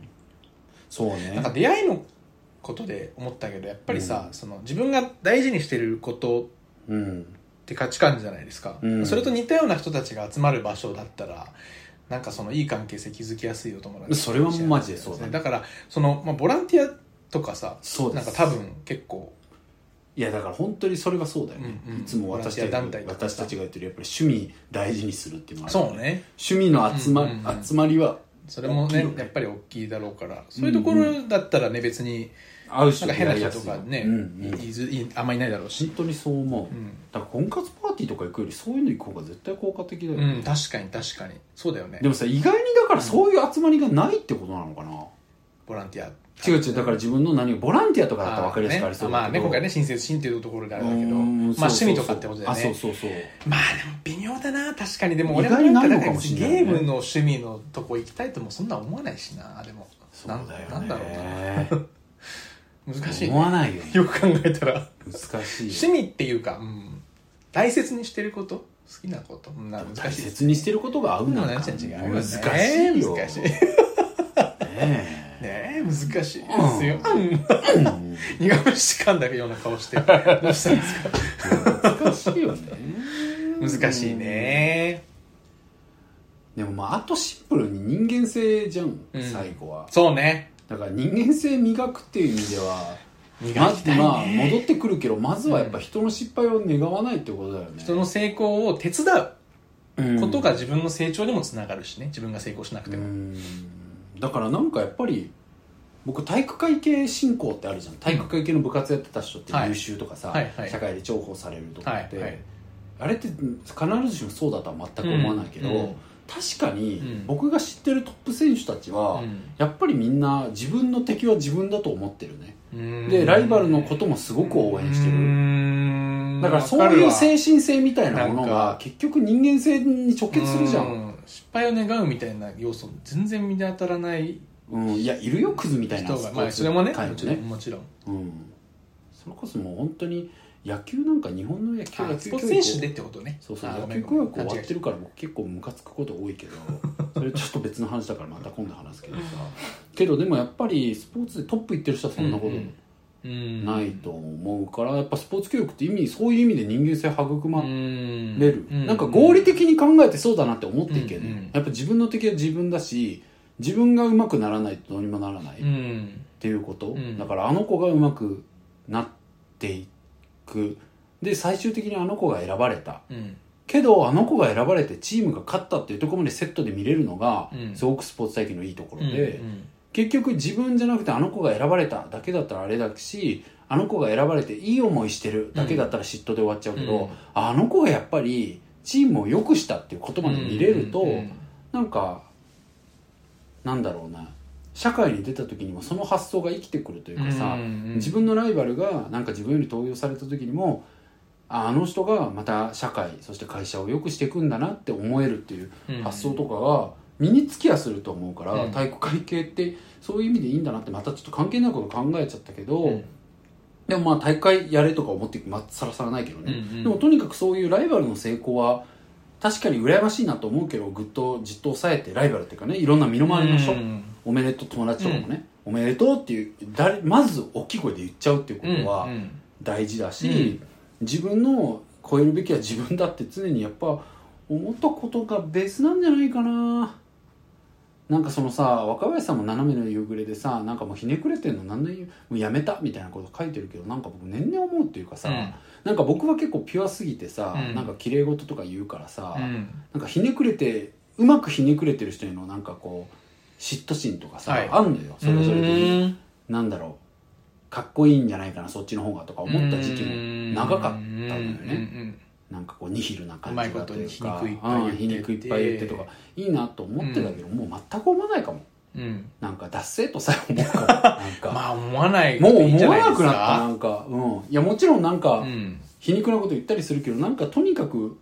そうね。なんか出会いのことで思ったけどやっぱりさ、その自分が大事にしてることうんって価値観じゃないですか、うん。それと似たような人たちが集まる場所だったらなんかそのいい関係性築きやすいお友達それはマジでそうだね。だからその、まあ、ボランティアとかさそうです。なんか多分結構いやだから本当にそれはそうだよね、うんうん。いつも私たち私たちが言ってるやっぱり趣味大事にするっていうのはそうね。趣味の集ま,、うんうんうん。集まりはそれもねやっぱり大きいだろうから。そういうところだったらね別に会う人なんか変な人とかね、うんうん。いずいあんまいないだろうし。本当にそう思う、うん。だから婚活パーティーとか行くよりそういうの行く方が絶対効果的だようね、ん、確かに確かに。そうだよね。でもさ意外にだからそういう集まりがないってことなのかな、ボランティア。違う違うだから自分の何ボランティアとかだったら分かりやすくありそうだけどまあね今回ね親切心っていうところであれだけどうんまあそうそうそう。趣味とかってことだよね。あそうそうそう。まあでも微妙だな。確かに。でも俺意外にないのなんかかもしれないね。ゲームの趣味のとこ行きたいともそんな思わないしな。でもそうだよね。なんなんだろうな難しい、思わないよね。よく考えたら。難しい趣味っていうか、うん、大切にしてること？好きなこと？大難しい。切にしてることが合うなんか。ね難しいよ。難しいねねえ難しいですよ、うん。苦虫噛んだような顔して。どうしたんですか？難しいよね。難しいね。でもまああとシンプルに人間性じゃん、うん。最後は。そうねだから人間性磨くっていう意味では磨きたいね。まあ戻ってくるけどまずはやっぱ人の失敗を願わないってことだよね。人の成功を手伝う。うん。ことが自分の成長にもつながるしね。自分が成功しなくても、うん。だからなんかやっぱり僕体育会系進行ってあるじゃん。体育会系の部活やってた人ってはい。優秀とかさ、はいはい。社会で重宝されるとかって、はいはい。あれって必ずしもそうだとは全く思わないけど、うんうん確かにうん。僕が知ってるトップ選手たちは、うん。やっぱりみんな自分の敵は自分だと思ってるね。うん。でライバルのこともすごく応援してうるん。だからそういう精神性みたいなものがか。結局人間性に直結するじゃん。うん。失敗を願うみたいな要素全然見当たらないうん、いやいるよクズみたいな人が。まあそれもね界もちろんもちろん。うん、それこそもう本当に野球なんか日本の野球あスポーツ選手でってことね。そうそう野球教育終わってるから僕結構ムカつくこと多いけど それちょっと別の話だからまた今度話すけどさ。けどでもやっぱりスポーツでトップ行ってる人はそんなことうん。ないと思うからやっぱスポーツ教育って意味そういう意味で人間性育まうん。れる、うなんか合理的に考えてそうだなって思っていける、やっぱ自分の敵は自分だし自分が上手くならないとどうにもならない、うんっていうこと、うん。だからあの子が上手くなっていくで最終的にあの子が選ばれた。うん。けどあの子が選ばれてチームが勝ったっていうところまでセットで見れるのが、うん。すごくスポーツ体験のいいところで、うん結局自分じゃなくてあの子が選ばれただけだったらあれだしあの子が選ばれていい思いしてるだけだったら嫉妬で終わっちゃうけど、うん。あの子がやっぱりチームを良くしたっていうことまで見れると、うん。なんかなんだろうな社会に出た時にもその発想が生きてくるというかさ、うん自分のライバルがなんか自分より登用された時にもああの人がまた社会そして会社を良くしていくんだなって思えるっていううん。発想とかが身につきやすると思うから、うん。体育会系ってそういう意味でいいんだなってまたちょっと関係ないこと考えちゃったけど、うん。でもまあ大会やれとか思ってまっさらさらないけどね、うんうん。でもとにかくそういうライバルの成功は確かに羨ましいなと思うけどぐっとじっと抑えてライバルっていうかねいろんな身の回りの人、うんおめでとう友達とかもね、おめでとうっていう誰まず大きい声で言っちゃうっていうことはうん大事だし、自分の超えるべきは自分だって常にやっぱ思ったことがベースなんじゃないかな。なんかそのさ若林さんも斜めの夕暮れでさなんかもうひねくれてんの何のもうやめたみたいなこと書いてるけどなんか僕年々思うっていうかさ、うん。なんか僕は結構ピュアすぎてさ、うん。なんか綺麗事とか言うからさ、うん。なんかひねくれてうまくひねくれてる人へのなんかこう嫉妬心とかさ、はい。あんのよ。それはそれで。なんだろう。かっこいいんじゃないかなそっちの方がとか思った時期も長かったのよね。ねなんかこうニヒルな感じだこというか皮肉いっぱい言ってとかいいなと思ってたけど、もう全く思わないかも。うん。なんか脱性とさえ思うかも。なんか、まあ思わないもう思わなくなった。いなんか。うん。いやもちろんなんか、うん。皮肉なこと言ったりするけどなんかとにかく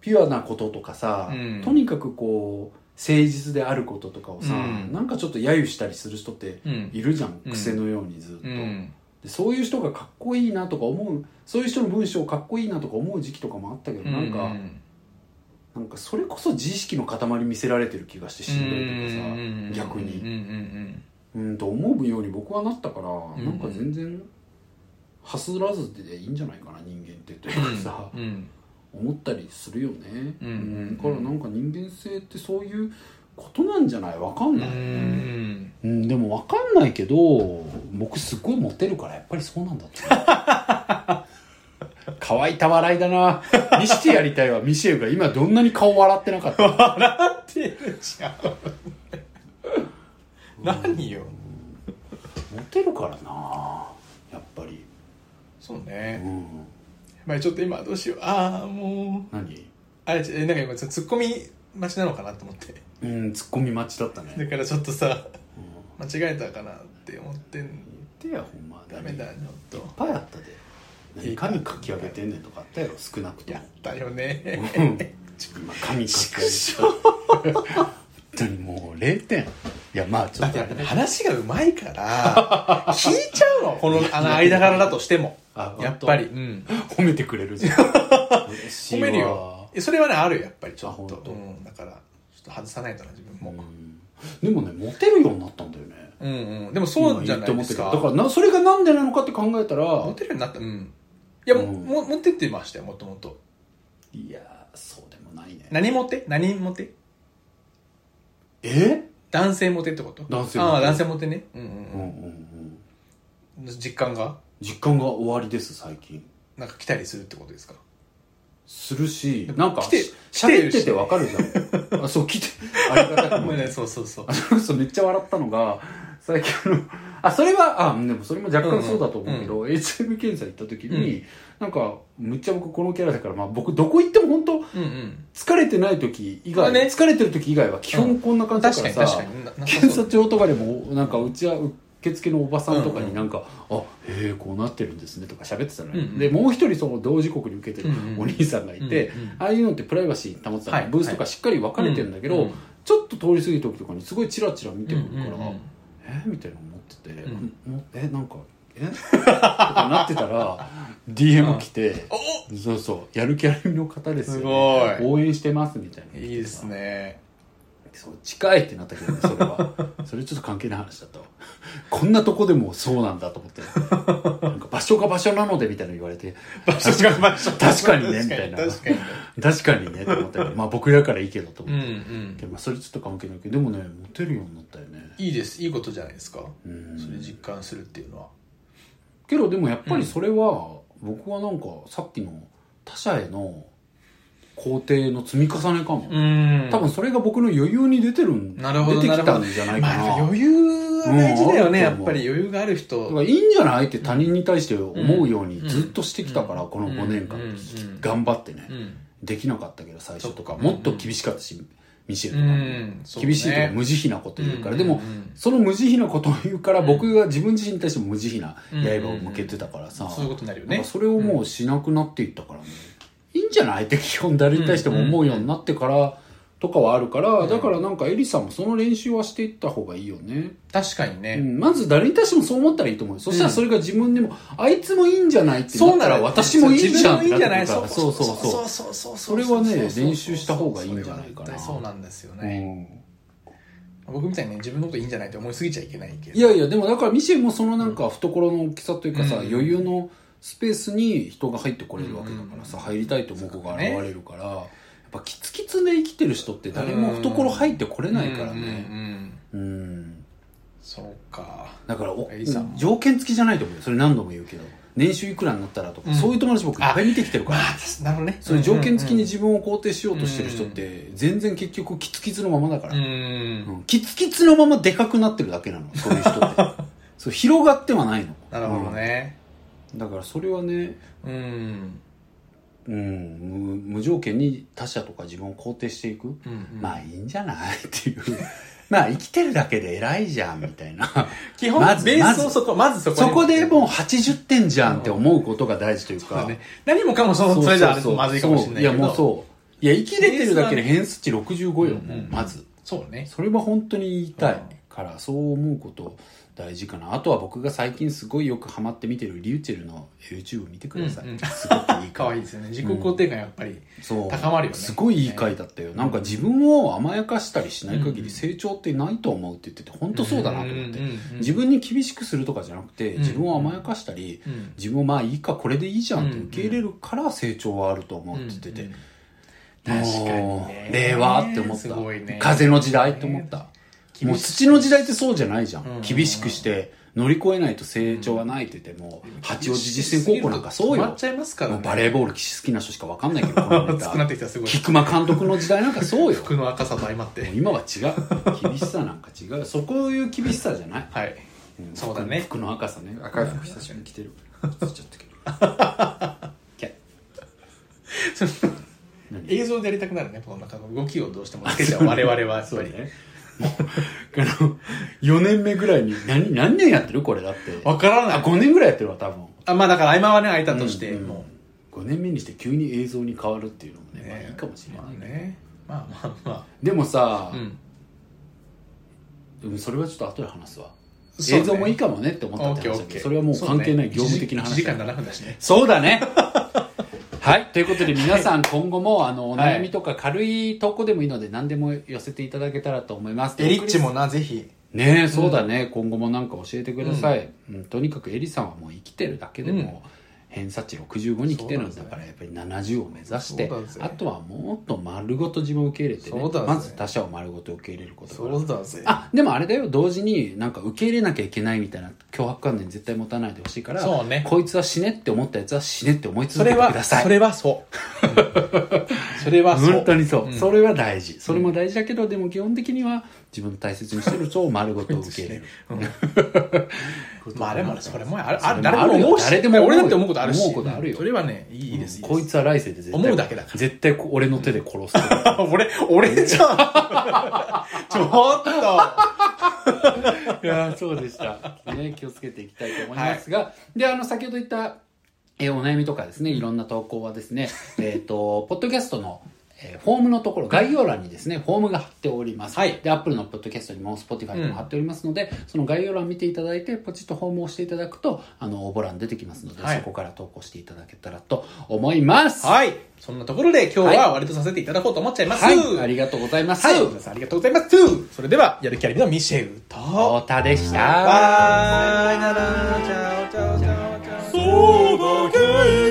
ピュアなこととかさ、うん。とにかくこう誠実であることとかをさ、うん。なんかちょっと揶揄したりする人ってうん。いるじゃん、うん。癖のようにずっと、うん。でそういう人がかっこいいなとか思うそういう人の文章かっこいいなとか思う時期とかもあったけど、なんかなんかそれこそ自意識の塊見せられてる気がしてしんどいとかさ、逆に。うんうんうんと思うように僕はなったから、んなんか全然はすらずでいいんじゃないかな人間ってというかさ、うんうん思ったりするよね、うんうんだからなんか人間性ってそういうことなんじゃない？わかんうないよね、ん。うん、でもわかんないけど僕すっごいモテるからやっぱりそうなんだって乾いた笑いだな。見してやりたいわ。ミシェルが。今どんなに顔笑ってなかった笑ってるじゃん。何よ。モテるからなやっぱり。そううねんまあちょっと今どうしよう。ああもう。何？あれえなんか今ツッコミ待ちなのかなと思って。うんツッコミ待ちだったね。だからちょっとさうん。間違えたかなって思ってん言ってやほんま。ダメだちょっと。いっぱいあったで。何？紙書き上げてんねんとかあったよ少なくとも。やったよね。うん。今紙書き上げて本当にもう0点。いやまあちょだっとね話がうまいから聞いちゃうの。このあの間柄だとしてもあやっぱり。うん。褒めてくれるじゃん。褒めるよ。えそれはねあるよやっぱり。ちょっと。うん。だからちょっと外さないとな自分も。うん。でもねモテるようになったんだよね。うんうん。でもそうじゃないですか。だからなそれがなんでなのかって考えたらモテるようになった。うん。いやもうん。も持ってってましたよもともと。いやそうでもないね。何モテ？何モテ？え？男性モテってこと？男性モテ？ああ男性モテね。うんうんうん。うんうんうん。実感が？実感が終わりです最近。なんか来たりするってことですか？するしなんか来て喋っててわかるじゃん。あそう来てありがたく そうそうそう。あそれこそめっちゃ笑ったのが最近あのあそれはあでもそれも若干そうだと思うけど、HIV 検査行った時に、なんかむっちゃ僕このキャラだから、まあ、僕どこ行っても本当うんうん。疲れてない時以外、まあね。疲れてる時以外は基本こんな感じだ確からさ、う検査帳とかでもなんかうちは受受付のおばさんとかになんか「あへえこうなってるんですね」とか喋ってたのよ、うんうん。でもう一人その同時刻に受けてるお兄さんがいて、うんうんああいうのってプライバシー保ってたら、はいブースとかしっかり分かれてるんだけど、うんうんちょっと通り過ぎた時とかにすごいチラチラ見てくるから、うんうんうん。えみたいな思ってて、うん。もえなんかえ？とかなってたら DM 来て、そうそうやる気ありの方ですよ、ね、すごい。応援してますみたいな。いいですねそう近いってなったけどねそれは。それちょっと関係ない話だったわ。こんなとこでもそうなんだと思って。なんか場所が場所なのでみたいなの言われて。場所が場所。確かにねみたいな。確かに。確かにねと思ったけど。まあ僕らからいいけどとうんう思って、んでもまあそれちょっと関係ないけど。でもねモテるようになったよね。いいです。いいことじゃないですか。うん。それ実感するっていうのは。けどでもやっぱりそれは、僕はなんかさっきの他者への肯定の積み重ねかも、ん。多分それが僕の余裕に出てるんなるほど出てきたんじゃないかな、まあ余裕は大事だよねう。んやっぱり余裕がある人。だからいいんじゃないって他人に対して思うようにうん。ずっとしてきたから、この5年間、うんうん頑張ってね、うん。できなかったけど最初とか、もっと厳しかったし、ミシェルうとか厳しいとか無慈悲なこと言うから、うんでも、うん。うんその無慈悲なことを言うから、うん。僕が自分自身に対しても無慈悲なうん刃を向けてたからさ、そういうことになるよね。それをもうしなくなっていったからね、んじゃない？って基本誰に対しても思うようになってからとかはあるから、うん。だからなんかエリさんもその練習はしていった方がいいよね、確かにね。うん、まず誰に対してもそう思ったらいいと思うよ。そしたらそれが自分でも、あいつもいいんじゃないってなったら私もいいじゃんって自分もいいんじゃなってそうそうそうそう。そうそうそれはね練習した方がいいんじゃないかな。そうなんですようね、ん。僕みたいにね自分のこといいんじゃないって思いすぎちゃいけないけど。いやいやでもだからミシェルもそのなんか懐の大きさというかさ、うん。余裕のスペースに人が入ってこれるわけだからさ、入りたいと思う子が現れるから、やっぱキツキツで生きてる人って誰も懐入ってこれないからうんねうんそうか。だからお条件付きじゃないと思うよ。それ何度も言うけど。年収いくらになったらとか、うん。そういう友達僕いっぱい見てきてるから、まあなるほどね。そういう条件付きにに自分を肯定しようとしてる人って全然結局キツキツのままだから、うんうんキツキツのままでかくなってるだけなの。そういう人って。そう広がってはないの。なるほどね。うんだからそれはねうん。うん無無条件に他者とか自分を肯定していく、うんうん。まあいいんじゃない？っていう。まあ生きてるだけで偉いじゃんみたいな。基本まずベースをそこまずそこそこでもう80点じゃんって思うことが大事というか、そうだね。何もかもそのそれじゃあれまずいかもしれないいやもうそう。いや生きれてるだけで偏差値65よ、もうまず。そうね。それは本当に言いたいうん。からそう思うこと大事かな。あとは僕が最近すごいよくハマって見てるリューチェルの YouTube 見てください、うんうん。すごくいい回。可愛いですよね。自己肯定感やっぱりそう。高まるよね。すごいいい回だったよ、なんか自分を甘やかしたりしない限り成長ってないと思うって言ってて本当そうだなと思って、うんうんうん自分に厳しくするとかじゃなくてうん自分を甘やかしたり、うん。自分をまあいいかこれでいいじゃんって受け入れるから成長はあると思うって言ってて、うんうん。確かに令和って思った、ね。風の時代って思った、もう土の時代ってそうじゃないじゃん、うん。厳しくして乗り越えないと成長はないって言っても、八王子実践高校なんかそうよ。っちゃいますからね。バレーボール好きな人しか分かんないけどこのネ熱くなってタきたすごい。菊間監督の時代なんかそうよ。服の赤さと相まって。今は違う。厳しさなんか違う。そこいう厳しさじゃない、はい。ん。そうだね。服の赤さね。赤い服久しぶりに着てる。つっちゃったけどキャ何？映像でやりたくなるねこの中の動きをどうしてもつけちゃう。我々はやっぱり。ねあの4年目ぐらいに何何年やってる？これだって。わからない。あ5年ぐらいやってるわ多分。あまあだから合間はね空いたとして、うんも5年目にして急に映像に変わるっていうのもうね。まあいいかもしれないまあね。まあまあまでもさあ、うん。でもそれはちょっと後で話すわ。映像もいいかもねって思ったって話だけどそれはもう関係ない業務的な1話時間7分だしね。そうだね はい。ということで皆さん今後もあのお悩みとか軽い投稿でもいいので何でも寄せていただけたらと思います。エリッチもなぜひ。ねえそうだね、今後もなんか教えてください、うん。とにかくエリさんはもう生きてるだけでも、偏差値65に来てるんだからやっぱり70を目指してあとはもっと丸ごと自分を受け入れてねまず他者を丸ごと受け入れることそうだぜあでもあれだよ。同時になんか受け入れなきゃいけないみたいな脅迫観念絶対持たないでほしいからそうね。こいつは死ねって思ったやつは死ねって思いそ続けれはてください。それはそう。それはそう。本当にそう、うん。それは大事。それも大事だけど、でも基本的には自分の大切にしてる人を丸ごと受け入れる。まあでもそれもある。ある。誰でも思うし。誰でも俺だって思うことあるし。思うことあるよ。それはねいいですいいです。こいつは来世で絶対思うだけだから。絶対こ俺の手で殺す。と 俺俺じゃん。ちょっと。いやーそうでした。ね、気をつけていきたいと思いますが、で、あの、先ほど言った、えーお悩みとかですね、いろんな投稿はですね、えっ、と、ポッドキャストの、え、フォームのところ、概要欄にですね、フォームが貼っております。はい。で、Apple のポッドキャストにも、Spotify にも貼っておりますので、うん、その概要欄見ていただいて、ポチッとフォームを押していただくと、あの、応募欄出てきますので、はい、そこから投稿していただけたらと思います。はい。そんなところで今日は割とさせていただこうと思っちゃいます。はい。ありがとうございます。はい。皆さんありがとうございます。それでは、やる気ありみのミシェウと、太田でした。 bye ciao ciao ciao ciao。そうだけ